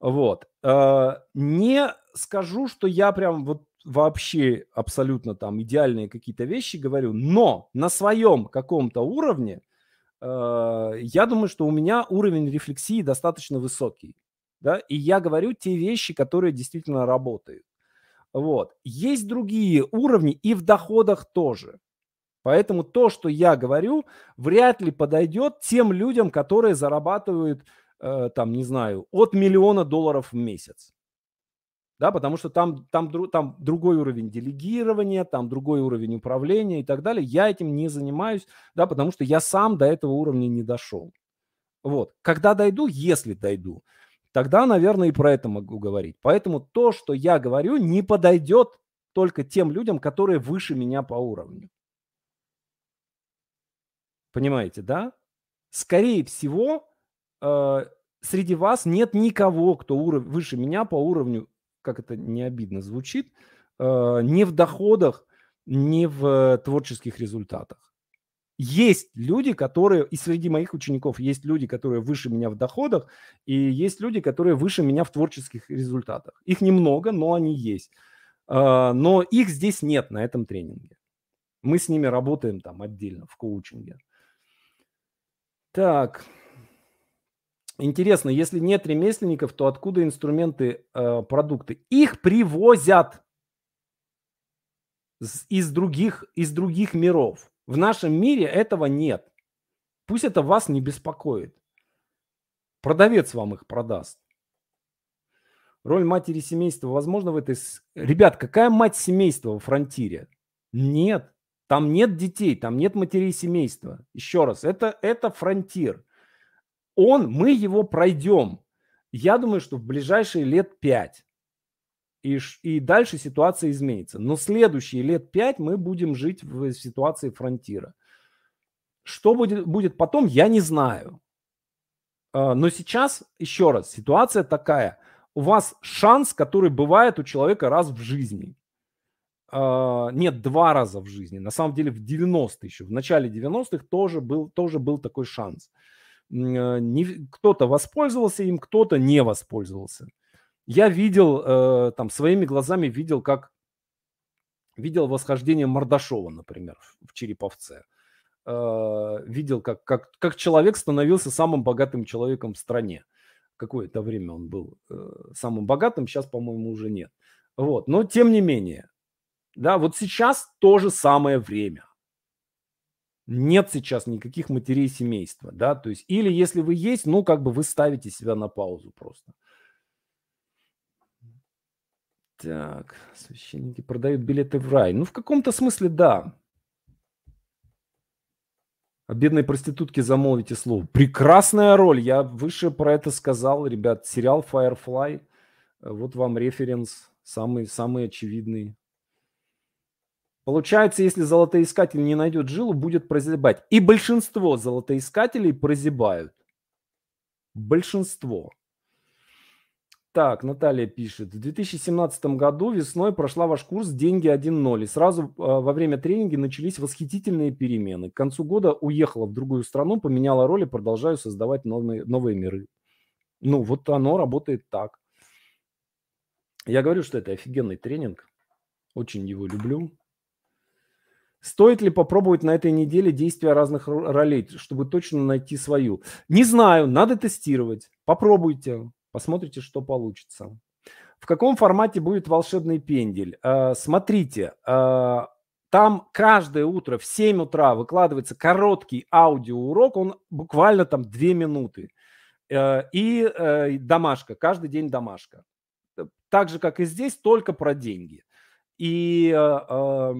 Вот. Э, не скажу, что я прям вот вообще абсолютно там идеальные какие-то вещи говорю, но на своем каком-то уровне э, я думаю, что у меня уровень рефлексии достаточно высокий. Да? И я говорю те вещи, которые действительно работают. Вот. Есть другие уровни и в доходах тоже. Поэтому то, что я говорю, вряд ли подойдет тем людям, которые зарабатывают Э, там, не знаю, от миллиона долларов в месяц. Да, потому что там, там, там другой уровень делегирования, там другой уровень управления и так далее. Я этим не занимаюсь, да, потому что я сам до этого уровня не дошел. Вот. Когда дойду, если дойду, тогда, наверное, и про это могу говорить. Поэтому то, что я говорю, не подойдет только тем людям, которые выше меня по уровню. Понимаете, да? Скорее всего, э, среди вас нет никого, кто уров... выше меня по уровню, как это не обидно звучит, э, не в доходах, не в творческих результатах. Есть люди, которые, и среди моих учеников есть люди, которые выше меня в доходах, и есть люди, которые выше меня в творческих результатах. Их немного, но они есть. Э, но их здесь нет на этом тренинге. Мы с ними работаем там отдельно в коучинге. Так, Интересно, если нет ремесленников, то откуда инструменты, э, продукты? Их привозят из других, из других миров. В нашем мире этого нет. Пусть это вас не беспокоит. Продавец вам их продаст. Роль матери семейства, возможно, в этой... Ребят, какая мать семейства во фронтире? Нет. Там нет детей, там нет матерей семейства. Еще раз, это, это фронтир он, мы его пройдем. Я думаю, что в ближайшие лет пять. И, и дальше ситуация изменится. Но следующие лет пять мы будем жить в ситуации фронтира. Что будет, будет потом, я не знаю. А, но сейчас, еще раз, ситуация такая. У вас шанс, который бывает у человека раз в жизни. А, нет, два раза в жизни. На самом деле в 90-е еще, в начале 90-х тоже был, тоже был такой шанс. А, не, кто-то воспользовался им, кто-то не воспользовался. Я видел, э, там, своими глазами видел, как видел восхождение Мордашова, например, в Череповце. Э, видел, как, как, как человек становился самым богатым человеком в стране. Какое-то время он был э, самым богатым, сейчас, по-моему, уже нет. Вот. Но тем не менее, да, вот сейчас то же самое время нет сейчас никаких матерей семейства, да, то есть, или если вы есть, ну, как бы вы ставите себя на паузу просто. Так, священники продают билеты в рай. Ну, в каком-то смысле, да. О бедной проститутке замолвите слово. Прекрасная роль. Я выше про это сказал, ребят. Сериал Firefly. Вот вам референс. Самый, самый очевидный. Получается, если золотоискатель не найдет жилу, будет прозябать. И большинство золотоискателей прозябают. Большинство. Так, Наталья пишет. В 2017 году весной прошла ваш курс «Деньги 1.0». И сразу э, во время тренинга начались восхитительные перемены. К концу года уехала в другую страну, поменяла роль и продолжаю создавать новые, новые миры. Ну, вот оно работает так. Я говорю, что это офигенный тренинг. Очень его люблю. Стоит ли попробовать на этой неделе действия разных ролей, чтобы точно найти свою? Не знаю, надо тестировать. Попробуйте, посмотрите, что получится. В каком формате будет волшебный пендель? Э, смотрите, э, там каждое утро в 7 утра выкладывается короткий аудиоурок, он буквально там 2 минуты. Э, и домашка, каждый день домашка. Так же, как и здесь, только про деньги. И, э,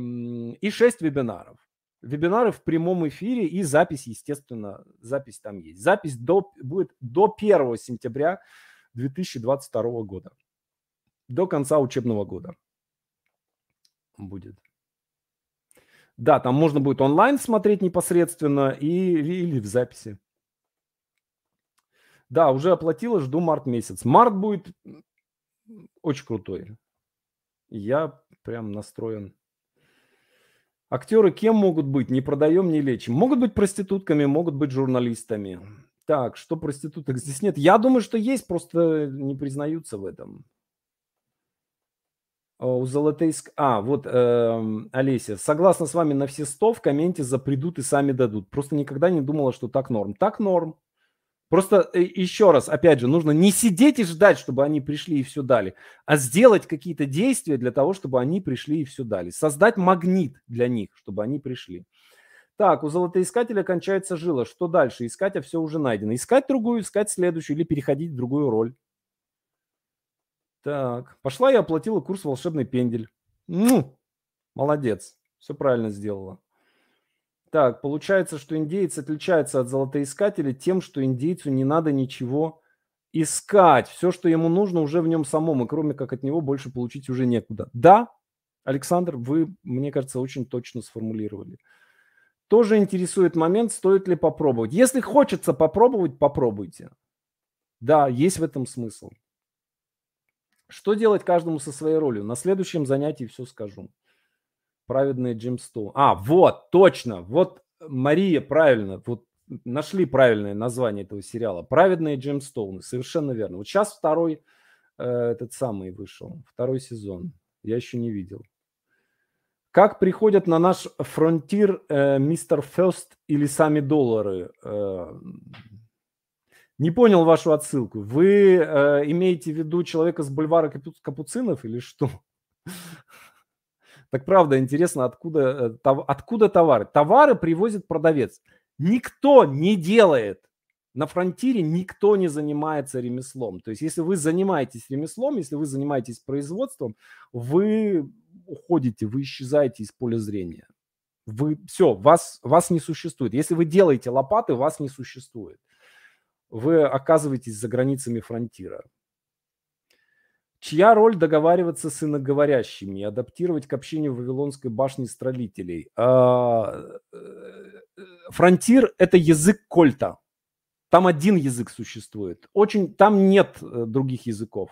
и 6 вебинаров. Вебинары в прямом эфире и запись, естественно, запись там есть. Запись до, будет до 1 сентября 2022 года. До конца учебного года будет. Да, там можно будет онлайн смотреть непосредственно и, или в записи. Да, уже оплатила, жду март месяц. Март будет очень крутой. Я прям настроен. Актеры кем могут быть? Не продаем, не лечим. Могут быть проститутками, могут быть журналистами. Так, что проституток здесь нет? Я думаю, что есть, просто не признаются в этом. У Золотейск... А, вот, э, Олеся. Согласна с вами на все сто. В комменте за придут и сами дадут. Просто никогда не думала, что так норм. Так норм. Просто э, еще раз, опять же, нужно не сидеть и ждать, чтобы они пришли и все дали, а сделать какие-то действия для того, чтобы они пришли и все дали. Создать магнит для них, чтобы они пришли. Так, у золотоискателя кончается жила. Что дальше? Искать, а все уже найдено. Искать другую, искать следующую или переходить в другую роль. Так, пошла и оплатила курс «Волшебный пендель». Ну, молодец, все правильно сделала. Так, получается, что индеец отличается от золотоискателя тем, что индейцу не надо ничего искать. Все, что ему нужно, уже в нем самом, и кроме как от него больше получить уже некуда. Да, Александр, вы, мне кажется, очень точно сформулировали. Тоже интересует момент, стоит ли попробовать. Если хочется попробовать, попробуйте. Да, есть в этом смысл. Что делать каждому со своей ролью? На следующем занятии все скажу. Праведные Джимстоун. А, вот, точно. Вот Мария правильно. Вот нашли правильное название этого сериала. Праведные Джемстоуны. Совершенно верно. Вот сейчас второй э, этот самый вышел. Второй сезон. Я еще не видел. Как приходят на наш фронтир э, мистер Фест или сами доллары? Э, не понял вашу отсылку. Вы э, имеете в виду человека с бульвара Капуцинов или что? Так правда, интересно, откуда, э, откуда товары? Товары привозит продавец. Никто не делает. На фронтире никто не занимается ремеслом. То есть, если вы занимаетесь ремеслом, если вы занимаетесь производством, вы уходите, вы исчезаете из поля зрения. Вы все, вас, вас не существует. Если вы делаете лопаты, вас не существует. Вы оказываетесь за границами фронтира. Чья роль договариваться с иноговорящими и адаптировать к общению Вавилонской башне строителей? А, э, фронтир – это язык кольта. Там один язык существует. Очень, там нет э, других языков.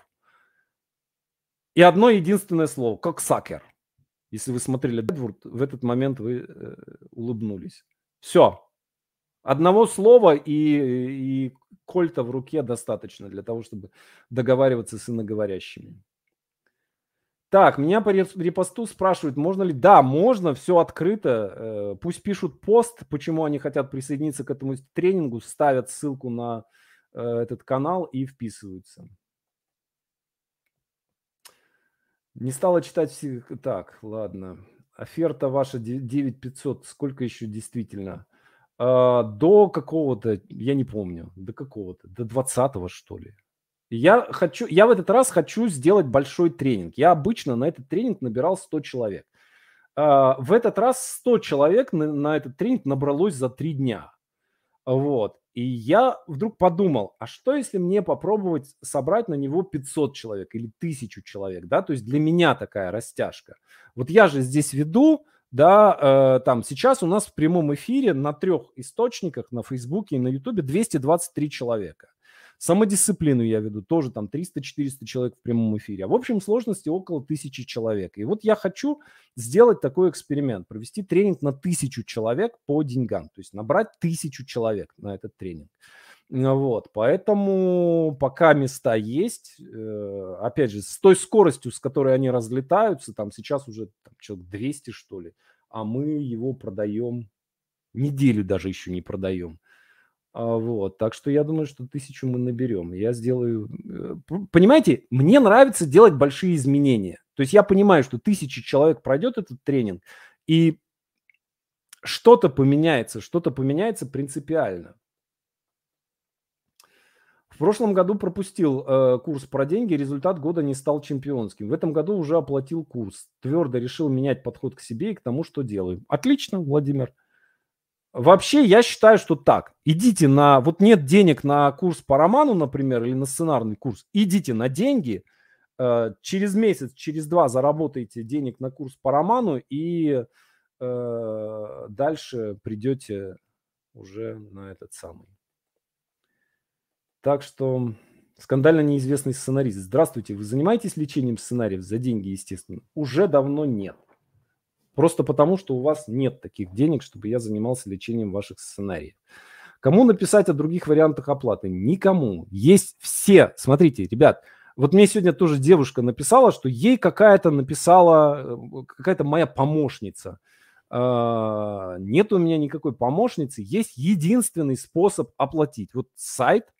И одно единственное слово – как сакер. Если вы смотрели Эдвард, в этот момент вы э, улыбнулись. Все. Одного слова и, и кольта в руке достаточно для того, чтобы договариваться с иноговорящими. Так, меня по репосту спрашивают, можно ли... Да, можно, все открыто. Э, пусть пишут пост, почему они хотят присоединиться к этому тренингу, ставят ссылку на э, этот канал и вписываются. Не стала читать все... Так, ладно. Оферта ваша 9500. Сколько еще действительно? А, до какого-то, я не помню, до какого-то, до 20 что ли. Я хочу, я в этот раз хочу сделать большой тренинг. Я обычно на этот тренинг набирал 100 человек. А, в этот раз 100 человек на, на этот тренинг набралось за 3 дня. Вот. И я вдруг подумал, а что если мне попробовать собрать на него 500 человек или 1000 человек, да, то есть для меня такая растяжка. Вот я же здесь веду, да, э, там сейчас у нас в прямом эфире на трех источниках, на Фейсбуке и на Ютубе 223 человека. Самодисциплину я веду, тоже там 300-400 человек в прямом эфире. А в общем сложности около тысячи человек. И вот я хочу сделать такой эксперимент, провести тренинг на тысячу человек по деньгам, то есть набрать тысячу человек на этот тренинг. Вот, поэтому пока места есть, э, опять же, с той скоростью, с которой они разлетаются, там сейчас уже там, человек 200, что ли, а мы его продаем, неделю даже еще не продаем. А, вот, так что я думаю, что тысячу мы наберем. Я сделаю... Э, понимаете, мне нравится делать большие изменения. То есть я понимаю, что тысячи человек пройдет этот тренинг, и что-то поменяется, что-то поменяется принципиально. В прошлом году пропустил э, курс про деньги, результат года не стал чемпионским. В этом году уже оплатил курс. Твердо решил менять подход к себе и к тому, что делаю. Отлично, Владимир. Вообще, я считаю, что так. Идите на... Вот нет денег на курс по роману, например, или на сценарный курс. Идите на деньги. Э, через месяц, через два заработаете денег на курс по роману и э, дальше придете уже на этот самый так что скандально неизвестный сценарист. Здравствуйте, вы занимаетесь лечением сценариев за деньги, естественно? Уже давно нет. Просто потому, что у вас нет таких денег, чтобы я занимался лечением ваших сценариев. Кому написать о других вариантах оплаты? Никому. Есть все. Смотрите, ребят, вот мне сегодня тоже девушка написала, что ей какая-то написала, э, какая-то моя помощница. А, нет у меня никакой помощницы. Есть единственный способ оплатить. Вот сайт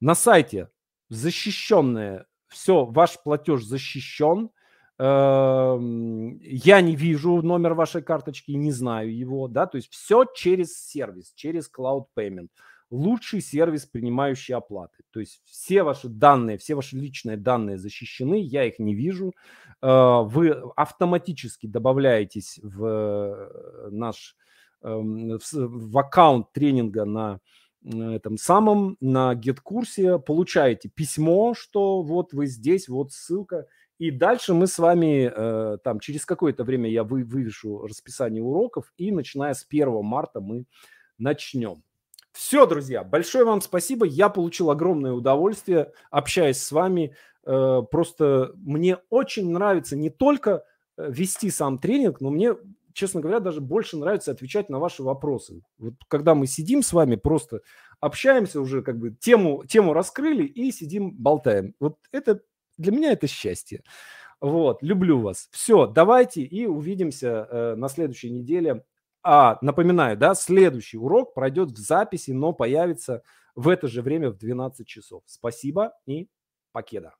на сайте защищенное, все, ваш платеж защищен, эм, я не вижу номер вашей карточки, не знаю его, да, то есть все через сервис, через Cloud Payment. Лучший сервис, принимающий оплаты. То есть все ваши данные, все ваши личные данные защищены, я их не вижу. Э, вы автоматически добавляетесь в э, наш эм, в аккаунт тренинга на этом самом, на гид-курсе получаете письмо, что вот вы здесь, вот ссылка. И дальше мы с вами, э, там, через какое-то время я вы, вывешу расписание уроков, и начиная с 1 марта мы начнем. Все, друзья, большое вам спасибо. Я получил огромное удовольствие, общаясь с вами. Э, просто мне очень нравится не только э, вести сам тренинг, но мне честно говоря, даже больше нравится отвечать на ваши вопросы. Вот когда мы сидим с вами, просто общаемся уже, как бы тему, тему раскрыли и сидим, болтаем. Вот это для меня это счастье. Вот, люблю вас. Все, давайте и увидимся э, на следующей неделе. А, напоминаю, да, следующий урок пройдет в записи, но появится в это же время в 12 часов. Спасибо и покеда.